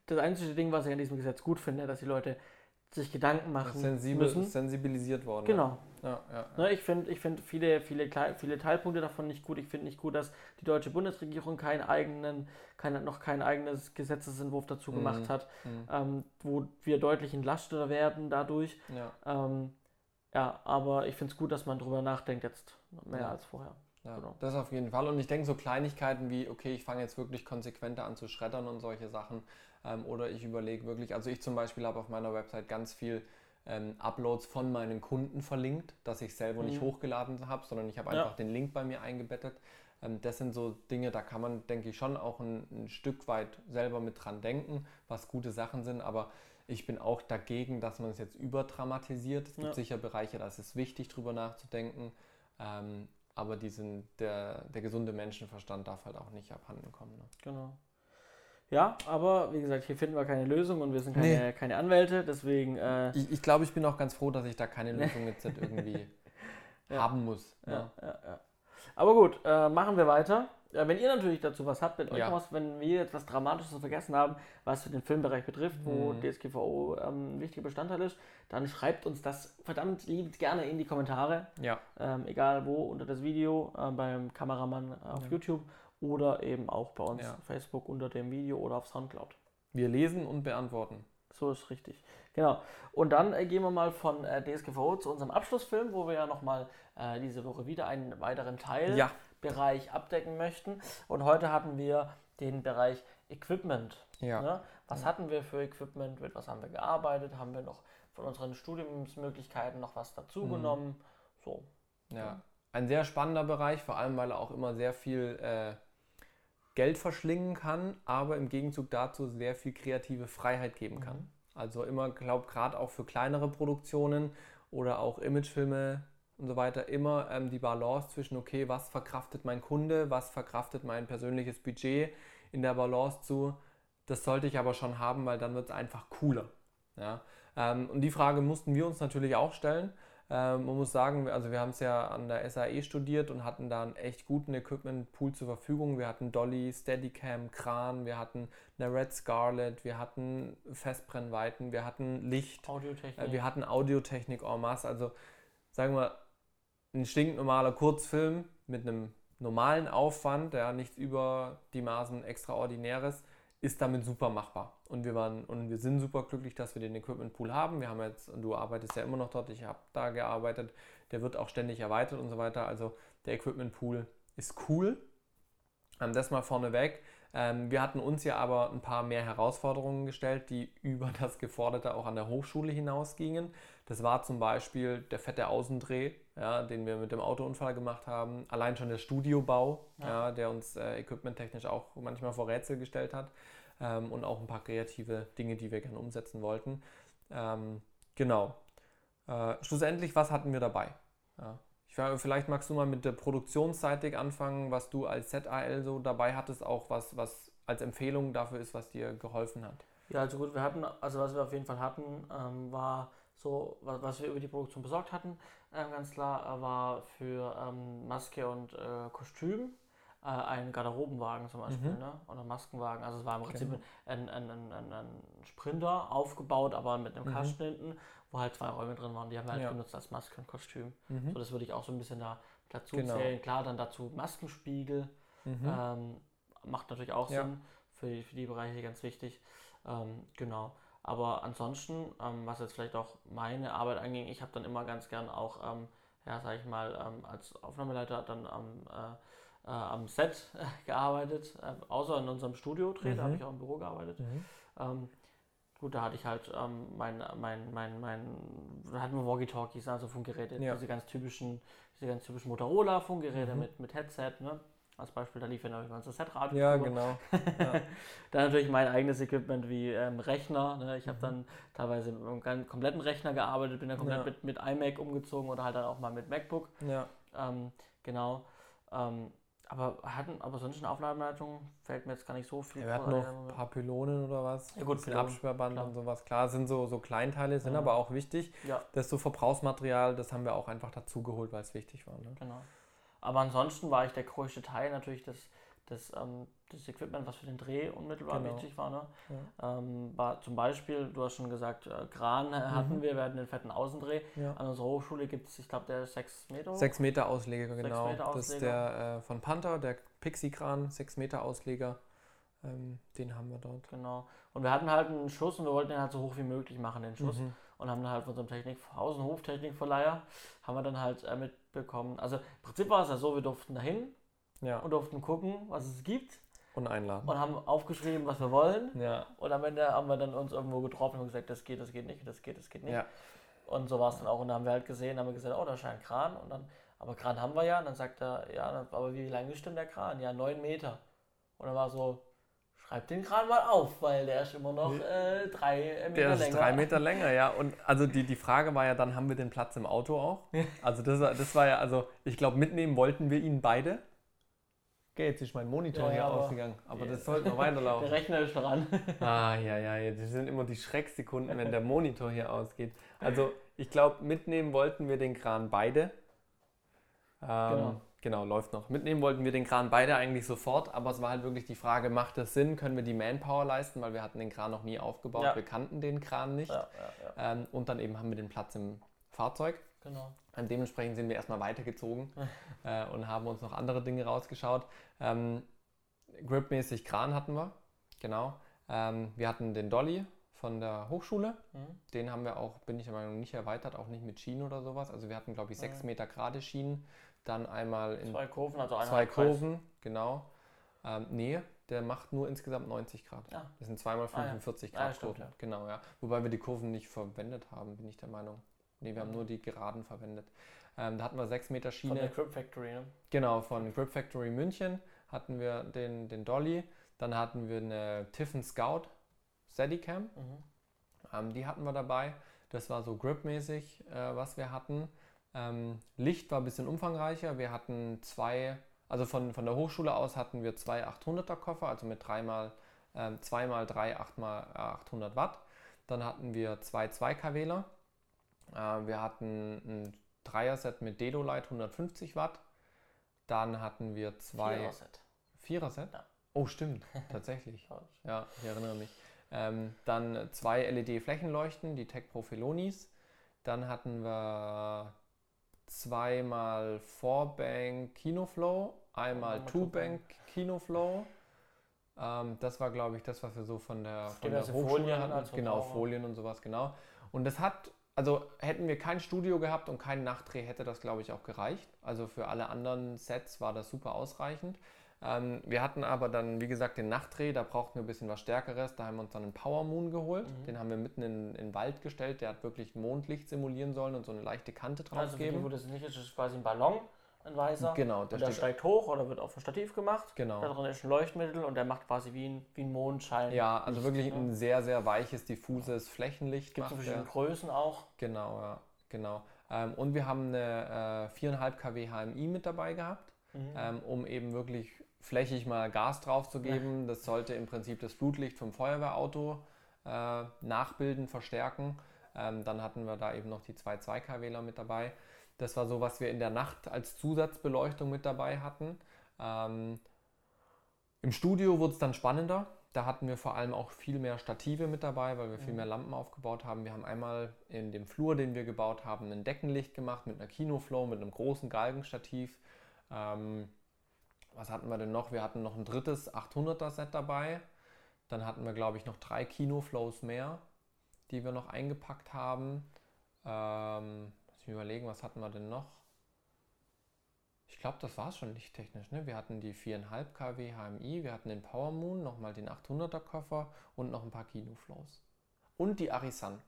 das einzige Ding, was ich an diesem Gesetz gut finde, dass die Leute sich Gedanken machen Sensibel, müssen. sensibilisiert worden. Genau. Ja, ja, ja. Ne, ich finde ich find viele, viele, viele Teilpunkte davon nicht gut. Ich finde nicht gut, dass die deutsche Bundesregierung keinen eigenen, kein, noch kein eigenes Gesetzesentwurf dazu Mhm. gemacht hat, Mhm. ähm, wo wir deutlich entlastet werden dadurch. ja, Ähm, ja, aber ich finde es gut, dass man drüber nachdenkt jetzt mehr als vorher. ja. Genau. Das auf jeden Fall. Und ich denke, so Kleinigkeiten wie, okay, ich fange jetzt wirklich konsequenter an zu schreddern und solche Sachen. Ähm, oder ich überlege wirklich, also ich zum Beispiel habe auf meiner Website ganz viel ähm, Uploads von meinen Kunden verlinkt, dass ich selber nicht Mhm. hochgeladen habe, sondern ich habe Ja. einfach den Link bei mir eingebettet. Ähm, das sind so Dinge, da kann man, denke ich, schon auch ein, ein Stück weit selber mit dran denken, was gute Sachen sind. Aber ich bin auch dagegen, dass man es jetzt überdramatisiert. Es gibt Ja. sicher Bereiche, da ist es wichtig, drüber nachzudenken. Ähm, aber diesen, der, der gesunde Menschenverstand darf halt auch nicht abhanden kommen. Ne? Genau. Ja, aber wie gesagt, hier finden wir keine Lösung und wir sind keine, Nee. keine Anwälte, deswegen äh, Ich, ich glaube, ich bin auch ganz froh, dass ich da keine Lösung jetzt irgendwie Ja. haben muss. ja, Ne? ja, ja. Aber gut, äh, machen wir weiter. wenn ihr natürlich dazu was habt, wenn, euch was, wenn wir jetzt was Dramatisches vergessen haben, was den Filmbereich betrifft, wo Mhm. DSGVO ähm, ein wichtiger Bestandteil ist, dann schreibt uns das verdammt liebend gerne in die Kommentare. Ja, Ähm, egal wo, unter das Video, äh, beim Kameramann auf. YouTube oder eben auch bei uns Ja. auf Facebook unter dem Video oder auf Soundcloud. wir lesen und beantworten. So ist richtig. Genau. Und dann äh, gehen wir mal von äh, DSGVO zu unserem Abschlussfilm, wo wir ja nochmal äh, diese Woche wieder einen weiteren Ja. Teilbereich abdecken möchten. Und heute hatten wir den Bereich Equipment. Ja. Ne? Was Ja. hatten wir für Equipment? Mit was haben wir gearbeitet? Haben wir noch von unseren Studiumsmöglichkeiten noch was dazugenommen? Mhm. So. Ja, ein sehr spannender Bereich, vor allem weil er auch immer sehr viel äh, Geld verschlingen kann, aber im Gegenzug dazu sehr viel kreative Freiheit geben kann. Mhm. Also immer, glaube gerade auch für kleinere Produktionen oder auch Imagefilme und so weiter, immer ähm, die Balance zwischen, okay, was verkraftet mein Kunde, was verkraftet mein persönliches Budget in der Balance zu, das sollte ich aber schon haben, weil dann wird es einfach cooler. Ja? Ähm, und die Frage mussten wir uns natürlich auch stellen. Ähm, man muss sagen, also wir haben es ja an der SAE studiert und hatten da einen echt guten Equipment-Pool zur Verfügung. Wir hatten Dolly, Steadicam, Kran, wir hatten eine Red Scarlet, wir hatten Festbrennweiten, wir hatten Licht, äh, wir hatten Audiotechnik en masse. Also sagen wir, ein stinknormaler Kurzfilm mit einem normalen Aufwand, ja, nichts über die Maßen Extraordinäres, ist damit super machbar. Und wir waren und wir sind super glücklich, dass wir den Equipment Pool haben. Wir haben jetzt, du arbeitest ja immer noch dort, ich habe da gearbeitet, der wird auch ständig erweitert und so weiter. Also der Equipment Pool ist cool. Ähm, das mal vorneweg. Ähm, wir hatten uns ja aber ein paar mehr Herausforderungen gestellt, die über das Geforderte auch an der Hochschule hinausgingen. Das war zum Beispiel der fette Außendreh, ja, den wir mit dem Autounfall gemacht haben. Allein schon der Studiobau, Ja. ja. der uns äh, equipmenttechnisch auch manchmal vor Rätsel gestellt hat. Ähm, und auch ein paar kreative Dinge, die wir gerne umsetzen wollten. Ähm, genau. Äh, schlussendlich, was hatten wir dabei? Ja. Ich, vielleicht magst du mal mit der Produktionsseitig anfangen, was du als ZAL so dabei hattest, auch was, was als Empfehlung dafür ist, was dir geholfen hat. Ja, also gut, wir hatten, also was wir auf jeden Fall hatten, ähm, war so, was, was wir über die Produktion besorgt hatten, ähm, ganz klar, äh, war für ähm, Maske und äh, Kostüm äh, ein Garderobenwagen zum Beispiel, Mhm. ne? Oder Maskenwagen. Also es war im Prinzip Genau. ein, ein, ein, ein, Sprinter aufgebaut, aber mit einem Mhm. Kasten hinten, wo halt zwei Räume drin waren. Die haben wir halt Ja. benutzt als Maske und Kostüm. Mhm. So, das würde ich auch so ein bisschen da dazu Genau. zählen. Klar, dann dazu Maskenspiegel. Mhm. Ähm, macht natürlich auch Ja. Sinn für die, für die Bereiche ganz wichtig. Ähm, genau. Aber ansonsten, ähm, was jetzt vielleicht auch meine Arbeit anging, ich habe dann immer ganz gern auch, ähm, ja, sag ich mal, ähm, als Aufnahmeleiter dann am, äh, äh, am Set gearbeitet, äh, außer in unserem Studio-Dreh, da Mhm. habe ich auch im Büro gearbeitet. Mhm. Ähm, gut, da hatte ich halt ähm, mein, mein, mein, mein, da hatten wir Walkie-Talkies, also Funkgeräte, Ja. diese ganz typischen, diese ganz typischen Motorola-Funkgeräte Mhm. mit, mit Headset, ne? Als Beispiel, da lief ja noch über unser Setradio. Ja, genau. Ja. Dann natürlich mein eigenes Equipment wie ähm, Rechner. Ne? Ich habe Mhm. dann teilweise mit einem kompletten Rechner gearbeitet, bin dann komplett Ja. mit, mit iMac umgezogen oder halt dann auch mal mit MacBook. ja. Ähm, genau. Ähm, aber hatten, aber sonst in Aufnahmeleitung fällt mir jetzt gar nicht so viel Wir hatten noch ein paar Pylonen oder was. Ja, gut, Pylonen, Absperrband klar. und sowas. Klar, sind so, so Kleinteile, sind Ja. aber auch wichtig. Ja, Das so Verbrauchsmaterial, das haben wir auch einfach dazugeholt, weil es wichtig war. Ne? genau. Aber ansonsten war ich der größte Teil natürlich das, das, ähm, das Equipment, was für den Dreh unmittelbar Genau. wichtig war. Ne? Ja. Ähm, war zum Beispiel, du hast schon gesagt, äh, Kran äh, hatten Mhm. wir, wir hatten den fetten Außendreh. Ja. An unserer Hochschule gibt es, ich glaube, der ist 6 Meter hoch. 6 Meter Ausleger, genau. Meter Das ist Ausleger. der äh, von Panther, der Pixie-Kran, 6 Meter Ausleger. Ähm, den haben wir dort. Genau. Und wir hatten halt einen Schuss und wir wollten den halt so hoch wie möglich machen, den Schuss. Mhm. Und haben dann halt von unserem Technik, Außenhoftechnikverleiher, haben wir dann halt äh, mitbekommen. Also im Prinzip war es ja so, wir durften dahin Ja, und durften gucken, was es gibt und einladen. und haben aufgeschrieben, was wir wollen. Ja, Und am Ende haben wir dann uns irgendwo getroffen und gesagt, das geht, das geht nicht, das geht, das geht nicht. ja, Und so war es dann auch. Und dann haben wir halt gesehen, haben wir gesagt, oh, da scheint Kran. Und dann, aber Kran haben wir ja. Und dann sagt er, ja, aber wie lang ist denn der Kran? Ja, 9 Meter. Und dann war so, schreib den Kran mal auf, weil der ist immer noch äh, drei Meter der ist länger. drei Meter länger, ja. Und also die, die Frage war ja dann, haben wir den Platz im Auto auch? Also das, das war ja, also ich glaube, mitnehmen wollten wir ihn beide. Okay, jetzt ist mein Monitor Ja, hier aber- ausgegangen, aber Ja. das sollten wir Der weiterlaufen. Rechner ist dran. Ah, ja, ja, ja, das sind immer die Schrecksekunden, wenn der Monitor hier ausgeht. Also, ich glaube, mitnehmen wollten wir den Kran beide. Ähm, Genau. Genau, läuft noch. Mitnehmen wollten wir den Kran beide eigentlich sofort, aber es war halt wirklich die Frage, macht das Sinn? Können wir die Manpower leisten? Weil wir hatten den Kran noch nie aufgebaut, Ja. wir kannten den Kran nicht. Ja, ja. Ähm, und dann eben haben wir den Platz im Fahrzeug. Genau. Und dementsprechend sind wir erstmal weitergezogen äh, und haben uns noch andere Dinge rausgeschaut. Ähm, Gripmäßig Kran hatten wir, genau. Ähm, wir hatten den Dolly von der Hochschule. Mhm. Den haben wir auch, bin ich der Meinung, nicht erweitert, auch nicht mit Schienen oder sowas. Also wir hatten, glaube ich, 6 Mhm. Meter gerade Schienen. Dann einmal in Zwei Kurven, also zwei Kurven, genau. Ähm, nee, der macht nur insgesamt 90 Grad. Ja. Das sind zweimal Ah, ja. 45 Ah, ja, Grad stimmt, Kurven. ja. Genau, ja. Wobei wir die Kurven nicht verwendet haben, bin ich der Meinung. Nee, wir haben nur die geraden verwendet. Ähm, da hatten wir 6 Meter Von der Schiene. Grip Factory, ne? Genau, von Grip Factory München hatten wir den, den Dolly. Dann hatten wir eine Tiffin Scout Steadicam. Mhm. Ähm, die hatten wir dabei. Das war so gripmäßig, äh, was wir hatten. Ähm, Licht war ein bisschen umfangreicher. Wir hatten zwei, also von, von der Hochschule aus hatten wir zwei 800er Koffer, also mit dreimal, ähm, zweimal drei 8x, äh, 800 Watt. Dann hatten wir zwei 2K-Wähler. Äh, wir hatten ein Dreier-Set mit Dedolight 150 Watt. Dann hatten wir zwei Vierer-Set. Vierer-Set. Ja. Oh, stimmt, tatsächlich. Ja. Ja, ich erinnere mich. Ähm, dann zwei LED-Flächenleuchten, die Tech Pro Felonis. Dann hatten wir zweimal 4-Bank Kinoflow, einmal Einmal 2-Bank Kinoflow. Ähm, das war, glaube ich, das, was wir so von der, von der Hochschule Folien hatten. als Genau. Folien und sowas, genau. Und das hat, also hätten wir kein Studio gehabt und keinen Nachtdreh, hätte das, glaube ich, auch gereicht. Also für alle anderen Sets war das super ausreichend. Ähm, wir hatten aber dann, wie gesagt, den Nachtdreh, da brauchten wir ein bisschen was Stärkeres. Da haben wir uns dann einen Power Moon geholt. Mhm. Den haben wir mitten in, in den Wald gestellt. Der hat wirklich Mondlicht simulieren sollen und so eine leichte Kante drauf Also geben. wo das nicht ist, ist quasi ein Ballon, ein weißer. Genau, der und der steigt hoch oder wird auf ein Stativ gemacht. Da Genau. drin ist ein Leuchtmittel und der macht quasi wie ein, wie ein Mondschein. Ja, also Licht, wirklich ne? ein sehr, sehr weiches, diffuses Flächenlicht. Gibt es verschiedene der. Größen auch. Genau, ja, genau. Ähm, und wir haben eine äh, 4,5 kW HMI mit dabei gehabt. Mhm. ähm, um eben wirklich flächig mal Gas drauf zu geben. Das sollte im Prinzip das Flutlicht vom Feuerwehrauto äh, nachbilden, verstärken. Ähm, dann hatten wir da eben noch die zwei 2 kWler mit dabei. Das war so, was wir in der Nacht als Zusatzbeleuchtung mit dabei hatten. Ähm, Im Studio wurde es dann spannender. Da hatten wir vor allem auch viel mehr Stative mit dabei, weil wir viel Mhm. mehr Lampen aufgebaut haben. Wir haben einmal in dem Flur, den wir gebaut haben, ein Deckenlicht gemacht mit einer Kinoflow, mit einem großen Galgenstativ. Ähm, was hatten wir denn noch? Wir hatten noch ein drittes 800er Set dabei. Dann hatten wir, glaube ich, noch drei Kinoflows mehr, die wir noch eingepackt haben. Ähm, lass mich überlegen, was hatten wir denn noch? Ich glaube, das war es schon lichttechnisch. Ne? Wir hatten die 4,5 kW HMI, wir hatten den Power Moon, nochmal den 800er Koffer und noch ein paar Kinoflows. Und die Arisan.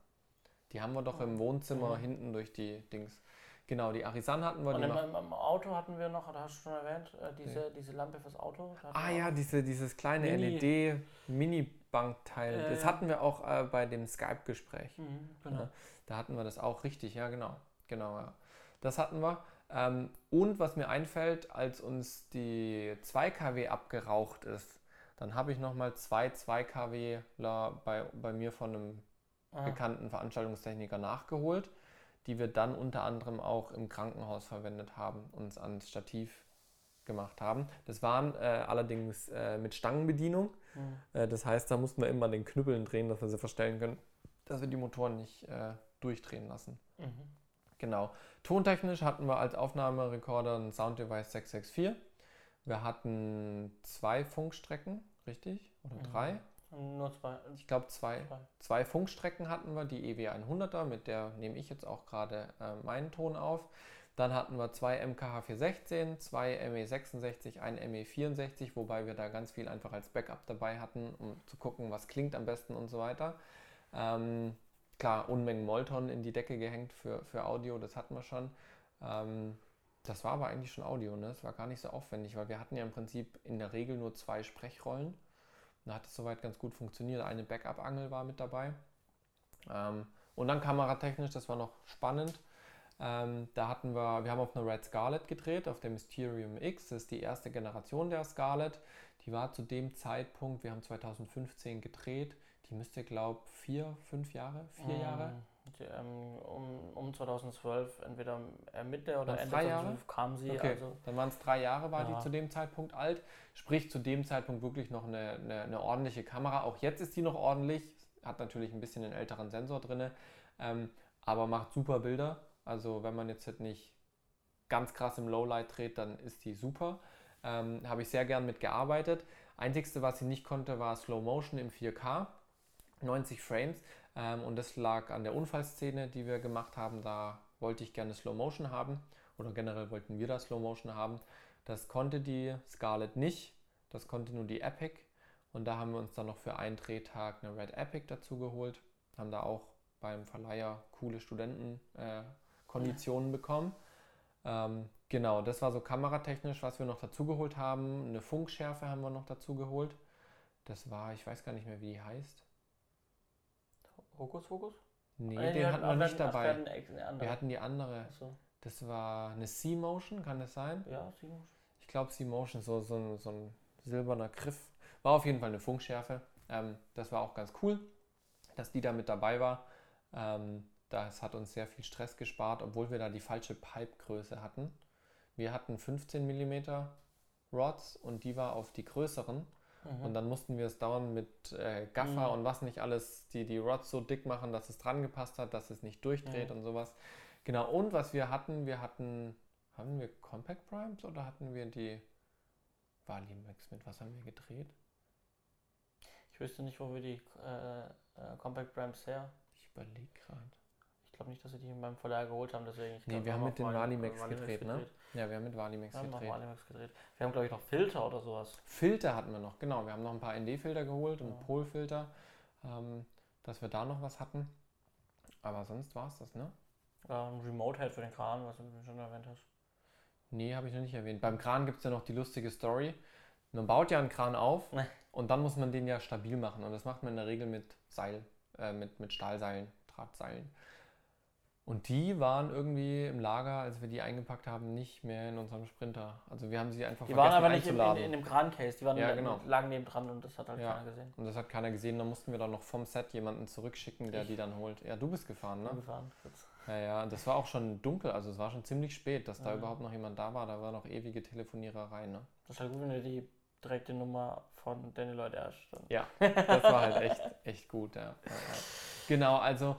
Die haben wir doch im Wohnzimmer Mhm. hinten durch die Dings. Genau, die Arisan hatten wir. Und im, im, Auto hatten wir noch, da hast du schon erwähnt, äh, diese, diese Lampe fürs Auto. Ah ja, diese, dieses kleine Mini- LED-Mini-Bankteil. Ja, das ja. hatten wir auch äh, bei dem Skype-Gespräch. Mhm, genau. Ja. Da hatten wir das auch richtig, ja genau. Genau, ja. Das hatten wir. Ähm, und was mir einfällt, als uns die 2 kW abgeraucht ist, dann habe ich nochmal zwei 2 kWler bei, bei mir von einem Ah, bekannten Veranstaltungstechniker nachgeholt, die wir dann unter anderem auch im Krankenhaus verwendet haben, uns ans Stativ gemacht haben. Das waren äh, allerdings äh, mit Stangenbedienung. mhm. Äh, das heißt, da mussten wir immer den Knüppeln drehen, dass wir sie verstellen können, dass wir die Motoren nicht äh, durchdrehen lassen. Mhm. Genau. Tontechnisch hatten wir als Aufnahmerekorder einen Sound Device 664. Wir hatten zwei Funkstrecken, richtig? Oder Mhm. drei? Nur zwei. Ich glaube zwei. zwei. Zwei Funkstrecken hatten wir, die EW 100er, mit der nehme ich jetzt auch gerade äh, meinen Ton auf. Dann hatten wir zwei MKH 416, zwei ME66, ein ME64, wobei wir da ganz viel einfach als Backup dabei hatten, um zu gucken, was klingt am besten und so weiter. Ähm, klar, Unmengen Molton in die Decke gehängt für, für Audio, das hatten wir schon. Ähm, das war aber eigentlich schon Audio, ne? Das war gar nicht so aufwendig, weil wir hatten ja im Prinzip in der Regel nur zwei Sprechrollen. Da hat es soweit ganz gut funktioniert. Eine Backup-Angel war mit dabei. Ähm, und dann kameratechnisch, das war noch spannend. Ähm, da hatten wir, wir haben auf einer Red Scarlet gedreht, auf der Mysterium X. Das ist die erste Generation der Scarlet. Die war zu dem Zeitpunkt, wir haben 2015 gedreht, die müsste, glaube ich, vier, fünf Jahre, vier Mhm. Jahre um, um 2012, entweder äh, Mitte oder Ende drei Jahre? 2012 kam sie. Okay, Also, dann waren es drei Jahre, war Ja. die zu dem Zeitpunkt alt. Sprich, zu dem Zeitpunkt wirklich noch eine, eine, eine ordentliche Kamera. Auch jetzt ist die noch ordentlich. Hat natürlich ein bisschen einen älteren Sensor drin, ähm, aber macht super Bilder. Also wenn man jetzt halt nicht ganz krass im Lowlight dreht, dann ist die super. Ähm, Habe ich sehr gern mit gearbeitet. Einzigste, was sie nicht konnte, war Slow Motion im 4K, 90 Frames. Ähm, und das lag an der Unfallszene, die wir gemacht haben. Da wollte ich gerne Slow Motion haben oder generell wollten wir da Slow Motion haben. Das konnte die Scarlett nicht, das konnte nur die Epic. Und da haben wir uns dann noch für einen Drehtag eine Red Epic dazu geholt. Haben da auch beim Verleiher coole Studentenkonditionen äh, bekommen. Ähm, genau, das war so kameratechnisch, was wir noch dazu geholt haben. Eine Funkschärfe haben wir noch dazu geholt. Das war, ich weiß gar nicht mehr, wie die heißt. Hokus Pokus? Nee, Ah, den hatten wir nicht dabei. Wir hatten. Wir hatten die andere. Achso. Das war eine C-Motion, kann das sein? Ja, Simon. Ich glaube C-Motion, so, so, ein, so ein silberner Griff. War auf jeden Fall eine Funkschärfe. Ähm, das war auch ganz cool, dass die da mit dabei war. Ähm, das hat uns sehr viel Stress gespart, obwohl wir da die falsche Pipe-Größe hatten. Wir hatten 15 mm Rods und die war auf die größeren. Mhm. Und dann mussten wir es dauernd mit äh, Gaffer Mhm. und was nicht alles, die die Rods so dick machen, dass es dran gepasst hat, dass es nicht durchdreht Mhm. und sowas. Genau, und was wir hatten, wir hatten, haben wir Compact Primes oder hatten wir die Valimax mit? Was haben wir gedreht? Ich wüsste nicht, wo wir die äh, äh, Compact Ramps her. Ich überlege gerade. Ich glaube nicht, dass sie die in meinem Verleih geholt haben, deswegen. Ich Nee, wir haben mit den Vali- Valimax Valimax gedreht, ne? Ja, wir haben mit Valimax Wir haben noch gedreht. Valimax gedreht. Wir haben, glaube ich, noch Filter oder sowas. Filter hatten wir noch, genau. Wir haben noch ein paar ND-Filter geholt und Ja. Polfilter, ähm, dass wir da noch was hatten. Aber sonst war es das, ne? Ähm, Remote Head für den Kran, was du schon erwähnt hast. Nee, habe ich noch nicht erwähnt. Beim Kran gibt es ja noch die lustige Story. Man baut ja einen Kran auf und dann muss man den ja stabil machen. Und das macht man in der Regel mit Seil, äh, mit, mit Stahlseilen, Drahtseilen. Und die waren irgendwie im Lager, als wir die eingepackt haben, nicht mehr in unserem Sprinter. Also wir haben sie einfach Die waren vergessen aber nicht in, in, in dem Kran-Case, die waren Ja, genau. lagen neben dran und das hat halt Ja. keiner gesehen. Und das hat keiner gesehen. Da mussten wir dann noch vom Set jemanden zurückschicken, der Ich. die dann holt. Ja, du bist gefahren, ne? Gefahren. Kurz. Ja, ja, das war auch schon dunkel, also es war schon ziemlich spät, dass da Ja. überhaupt noch jemand da war. Da war noch ewige Telefoniererei, ne? Das ist halt gut, wenn du die direkte Nummer von Danny Lloyd Ash dann. Ja, das war halt echt, echt gut, ja. Genau, also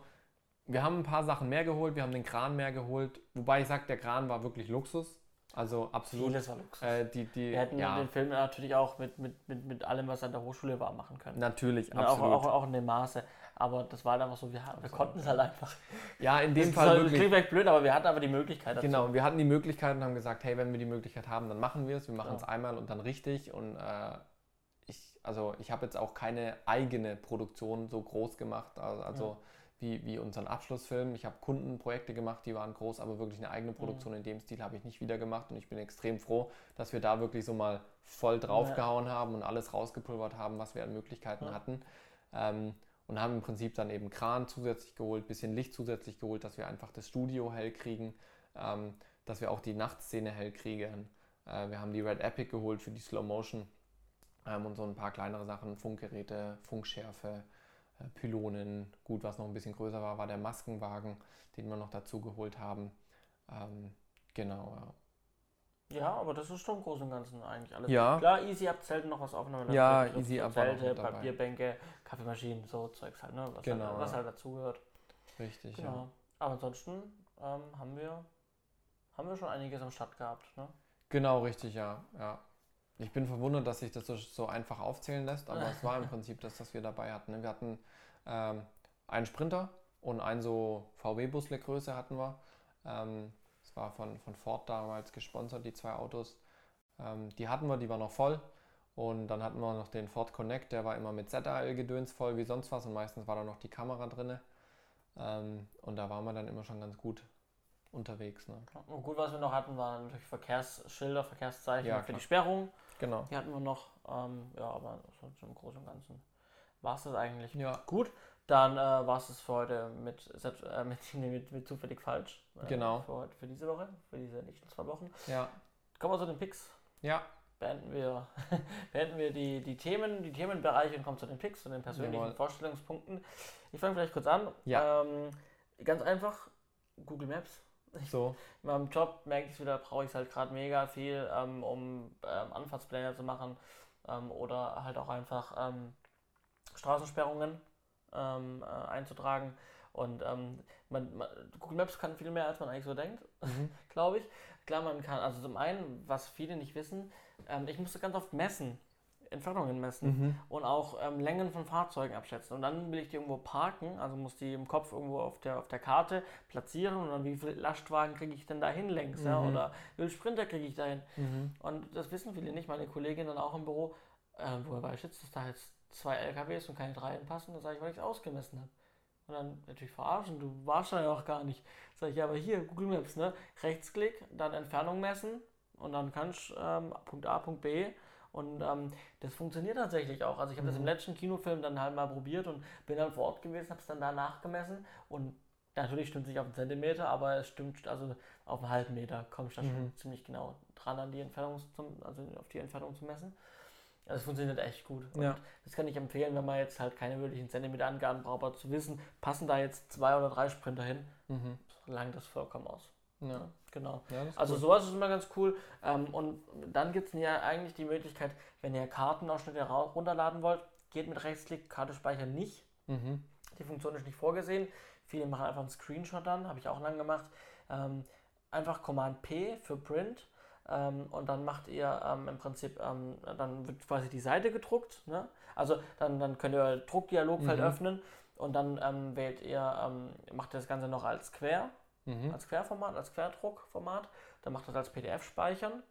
wir haben ein paar Sachen mehr geholt, wir haben den Kran mehr geholt, wobei ich sage, der Kran war wirklich Luxus. Also absolut. Vieles war Luxus. Äh, die, die, Wir hätten ja, den Film natürlich auch mit, mit, mit, mit allem, was an der Hochschule war, machen können. natürlich, Ja, auch, absolut. auch, auch in dem Maße. Aber das war halt einfach so, wir, wir konnten es ja. halt einfach. ja, in dem das Fall soll- wirklich. klingt vielleicht blöd, aber wir hatten aber die Möglichkeit dazu. Genau, wir hatten die Möglichkeit und haben gesagt, hey, wenn wir die Möglichkeit haben, dann machen wir es. Wir machen Ja. es einmal und dann richtig. Und äh, ich, also ich habe jetzt auch keine eigene Produktion so groß gemacht, also, also wie, wie unseren Abschlussfilm. Ich habe Kundenprojekte gemacht, die waren groß, aber wirklich eine eigene Produktion in dem Stil habe ich nicht wieder gemacht. Und ich bin extrem froh, dass wir da wirklich so mal voll draufgehauen haben und alles rausgepulvert haben, was wir an Möglichkeiten Ja. hatten. Ähm, und haben im Prinzip dann eben Kran zusätzlich geholt, bisschen Licht zusätzlich geholt, dass wir einfach das Studio hell kriegen, ähm, dass wir auch die Nachtszene hell kriegen. Äh, wir haben die Red Epic geholt für die Slow Motion ähm, und so ein paar kleinere Sachen, Funkgeräte, Funkschärfe, Pylonen. Gut, was noch ein bisschen größer war, war der Maskenwagen, den wir noch dazu geholt haben. Ähm, genau, ja. Ja, aber das ist schon im Großen und Ganzen eigentlich alles. Ja. Klar, Easy Up Zelten noch was aufgenommen. Ja, Griff, Easy noch Zelte. Papierbänke, Kaffeemaschinen, so Zeugs halt, ne? Was, Genau, halt, was ja. halt dazugehört. Richtig, Genau. ja. Aber ansonsten ähm, haben wir haben wir schon einiges am Start gehabt, ne? Genau, richtig, ja. ja. Ich bin verwundert, dass sich das so, so einfach aufzählen lässt, aber es war im Prinzip das, was wir dabei hatten. ne? Wir hatten ähm, einen Sprinter und einen so VW-Busle-Größe hatten wir. Ähm, das war von, von Ford damals gesponsert, die zwei Autos. Ähm, die hatten wir, die war noch voll. Und dann hatten wir noch den Ford Connect, der war immer mit ZAL-Gedöns voll wie sonst was und meistens war da noch die Kamera drin. Ähm, und da waren wir dann immer schon ganz gut unterwegs. Ne? Und gut, was wir noch hatten, waren natürlich Verkehrsschilder, Verkehrszeichen Ja, für klar. die Sperrung. Genau. Die hatten wir noch. Ähm, ja, aber sonst im Großen und Ganzen war es das eigentlich. Ja, Gut, dann äh, war es das für heute mit, äh, mit, mit, mit zufällig falsch. Äh, Genau. Für, heute, für diese Woche, für diese nächsten zwei Wochen. ja, Kommen wir zu den Picks. ja. Beenden wir, beenden wir die, die Themen, die Themenbereiche und kommen zu den Picks und den persönlichen Jawohl. Vorstellungspunkten. Ich fange vielleicht kurz an. Ja. Ähm, ganz einfach Google Maps. So. In meinem Job merke ich es wieder, brauche ich es halt gerade mega viel, ähm, um ähm, Anfahrtspläne zu machen ähm, oder halt auch einfach ähm, Straßensperrungen ähm, äh, einzutragen. Und ähm, man, man, Google Maps kann viel mehr, als man eigentlich so denkt, Mhm. glaube ich. Klar, man kann, also zum einen, was viele nicht wissen, ich musste ganz oft messen, Entfernungen messen Mhm. und auch ähm, Längen von Fahrzeugen abschätzen. Und dann will ich die irgendwo parken, also muss die im Kopf irgendwo auf der, auf der Karte platzieren und dann wie viel Lastwagen kriege ich denn dahin längs, ja, Mhm. oder wie viel Sprinter kriege ich dahin. Mhm. Und das wissen viele nicht, meine Kollegin dann auch im Büro, äh, woher weiß ich jetzt, dass da jetzt zwei LKWs und keine drei passen, das sage ich, weil ich es ausgemessen habe. Und dann natürlich verarschen, du warst da ja auch gar nicht. Sag ich, ja, aber hier, Google Maps, ne? Rechtsklick, dann Entfernung messen und dann kannst ähm, Punkt A, Punkt B. Und ähm, das funktioniert tatsächlich auch. Also ich habe das im Mhm. letzten Kinofilm dann halt mal probiert und bin dann vor Ort gewesen, habe es dann da nachgemessen und natürlich stimmt es nicht auf einen Zentimeter, aber es stimmt also auf einen halben Meter kommst du da schon Mhm. ziemlich genau dran an die Entfernung zum, also auf die Entfernung zu messen. Also es funktioniert echt gut. Und Ja. das kann ich empfehlen, wenn man jetzt halt keine wirklichen Zentimeterangaben braucht, aber zu wissen, passen da jetzt zwei oder drei Sprinter hin, Mhm. langt das vollkommen aus. Ja. Genau. ja, Also cool. sowas ist immer ganz cool. Ähm, und dann gibt es ja eigentlich die Möglichkeit, wenn ihr Kartenausschnitte runterladen wollt, geht mit Rechtsklick, Karte speichern nicht. Mhm. Die Funktion ist nicht vorgesehen. Viele machen einfach einen Screenshot dann, habe ich auch lange gemacht. Ähm, einfach Command P für Print. Ähm, und dann macht ihr ähm, im Prinzip, ähm, dann wird quasi die Seite gedruckt. Ne? Also dann, dann könnt ihr euer Druckdialogfeld Mhm. öffnen und dann ähm, wählt ihr, ähm, macht ihr das Ganze noch als Quer Mhm. als Querformat, als Querdruckformat. Dann macht das als PDF speichern.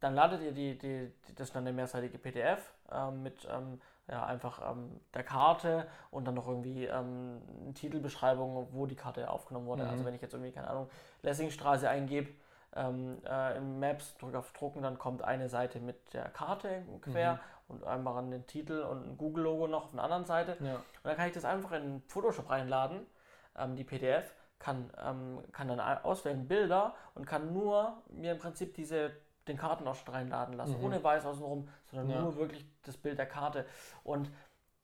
Dann ladet ihr die, die, die das ist dann eine mehrseitige PDF ähm, mit ähm, ja, einfach ähm, der Karte und dann noch irgendwie ähm, eine Titelbeschreibung, wo die Karte aufgenommen wurde. Mhm. Also wenn ich jetzt irgendwie, keine Ahnung, Lessingstraße eingebe, ähm, äh, in Maps, drücke auf Drucken, dann kommt eine Seite mit der Karte quer Mhm. und einmal an den Titel und ein Google-Logo noch auf einer anderen Seite. Ja. Und dann kann ich das einfach in Photoshop reinladen, ähm, die PDF, kann, ähm, kann dann auswählen Bilder und kann nur mir im Prinzip diese, den Kartenausschnitt reinladen lassen, Mhm. ohne weiß außenrum, sondern Ja. nur wirklich das Bild der Karte. Und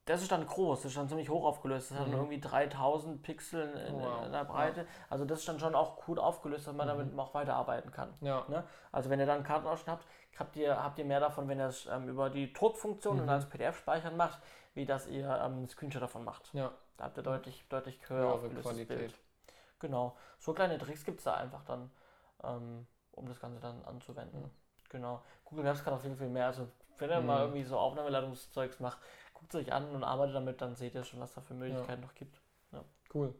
das ist dann groß, das ist dann ziemlich hoch aufgelöst. Das hat Mhm. dann irgendwie 3000 Pixel in, wow. in der Breite. Also das ist dann schon auch gut aufgelöst, dass man Mhm. damit auch weiterarbeiten kann. Ja. Ne? Also wenn ihr dann einen Kartenausschnitt habt, habt ihr, habt ihr mehr davon, wenn ihr es ähm, über die Druckfunktion und Mhm. als PDF speichern macht, wie dass ihr ähm, Screenshot davon macht. Ja. Da habt ihr deutlich, deutlich höher Höhere aufgelöstes Qualität. Bild. Genau. So kleine Tricks gibt es da einfach dann, ähm, um das Ganze dann anzuwenden. Ja. Genau. Google Maps kann auch viel, viel mehr. Also wenn ihr Mhm. mal irgendwie so Aufnahmeladungszeugs macht, guckt es euch an und arbeitet damit, dann seht ihr schon, was da für Möglichkeiten noch gibt. Cool.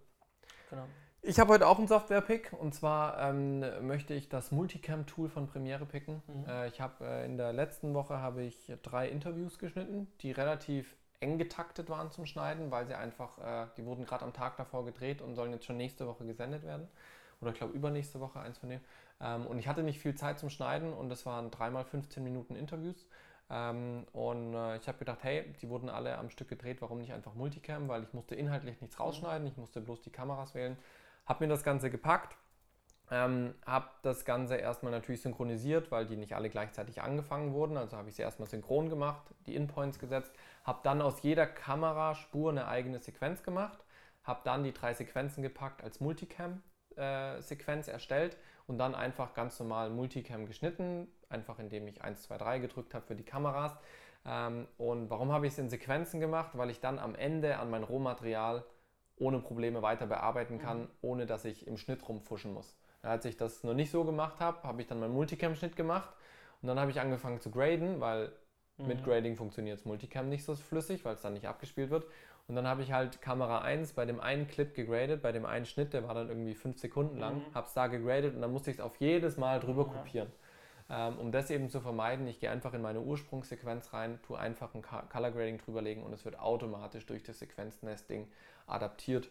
Genau. Ich habe heute auch einen Software-Pick und zwar ähm, möchte ich das Multicam-Tool von Premiere picken. Mhm. Äh, ich habe äh, in der letzten Woche habe ich drei Interviews geschnitten, die relativ eng getaktet waren zum Schneiden, weil sie einfach, äh, die wurden gerade am Tag davor gedreht und sollen jetzt schon nächste Woche gesendet werden. Oder ich glaube übernächste Woche, eins von denen. Ähm, und ich hatte nicht viel Zeit zum Schneiden und das waren dreimal 15 Minuten Interviews. Ähm, und äh, ich habe gedacht, hey, die wurden alle am Stück gedreht, warum nicht einfach Multicam? Weil ich musste inhaltlich nichts rausschneiden, ich musste bloß die Kameras wählen. Habe mir das Ganze gepackt, ähm, habe das Ganze erstmal natürlich synchronisiert, weil die nicht alle gleichzeitig angefangen wurden. Also habe ich sie erstmal synchron gemacht, die Inpoints gesetzt, habe dann aus jeder Kameraspur eine eigene Sequenz gemacht, habe dann die drei Sequenzen gepackt als Multicam-Sequenz erstellt und dann einfach ganz normal Multicam geschnitten, einfach indem ich 1, 2, 3 gedrückt habe für die Kameras. Ähm, und warum habe ich es in Sequenzen gemacht? Weil ich dann am Ende an mein Rohmaterial ohne Probleme weiter bearbeiten kann, ohne dass ich im Schnitt rumfuschen muss. Als ich das noch nicht so gemacht habe, habe ich dann meinen Multicam-Schnitt gemacht und dann habe ich angefangen zu graden, weil mit Mhm. Grading funktioniert das Multicam nicht so flüssig, weil es dann nicht abgespielt wird. Und dann habe ich halt Kamera 1 bei dem einen Clip gegradet, bei dem einen Schnitt, der war dann irgendwie 5 Sekunden lang, Mhm. habe es da gegradet und dann musste ich es auf jedes Mal drüber Ja. kopieren. Ähm, um das eben zu vermeiden, ich gehe einfach in meine Ursprungssequenz rein, tue einfach ein Co- Color Grading drüberlegen und es wird automatisch durch das Sequenznesting adaptiert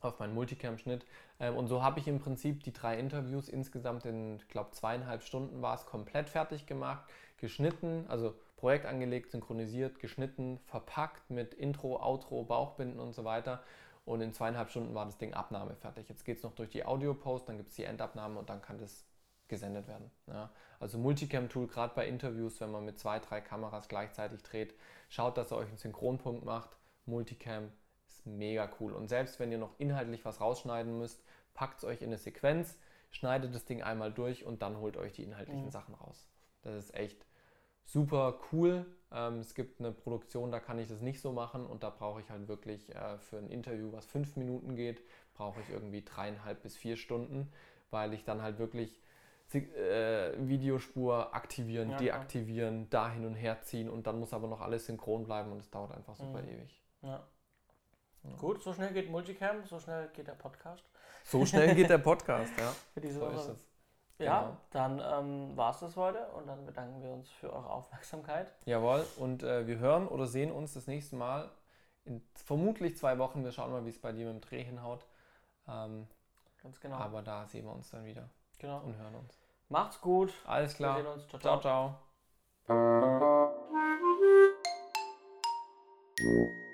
auf meinen Multicam-Schnitt. Ähm, und so habe ich im Prinzip die drei Interviews insgesamt in, ich glaube, zweieinhalb Stunden war es komplett fertig gemacht, geschnitten, also Projekt angelegt, synchronisiert, geschnitten, verpackt mit Intro, Outro, Bauchbinden und so weiter. Und in zweieinhalb Stunden war das Ding Abnahme fertig. Jetzt geht es noch durch die Audio-Post, dann gibt es die Endabnahme und dann kann das gesendet werden. Ja. Also Multicam-Tool, gerade bei Interviews, wenn man mit zwei, drei Kameras gleichzeitig dreht, schaut, dass ihr euch einen Synchronpunkt macht, Multicam, Ist mega cool. Und selbst wenn ihr noch inhaltlich was rausschneiden müsst, packt es euch in eine Sequenz, schneidet das Ding einmal durch und dann holt euch die inhaltlichen Mhm. Sachen raus. Das ist echt super cool. Ähm, es gibt eine Produktion, da kann ich das nicht so machen und da brauche ich halt wirklich äh, für ein Interview, was fünf Minuten geht, brauche ich irgendwie dreieinhalb bis vier Stunden, weil ich dann halt wirklich äh, Videospur aktivieren, Ja, klar. deaktivieren, da hin und her ziehen und dann muss aber noch alles synchron bleiben und es dauert einfach super Mhm. ewig. Ja. Ja. Gut, so schnell geht Multicam, so schnell geht der Podcast So schnell geht der Podcast, ja. für diese So Woche. Ja, Genau. dann ähm, war es das heute und dann bedanken wir uns für eure Aufmerksamkeit. Jawohl, und äh, wir hören oder sehen uns das nächste Mal in vermutlich zwei Wochen. Wir schauen mal, wie es bei dir mit dem Dreh hinhaut. Ähm, Ganz genau. Aber da sehen wir uns dann wieder genau. und hören uns. Macht's gut. Alles Wir klar. sehen uns. Ciao, ciao. Ciao, ciao.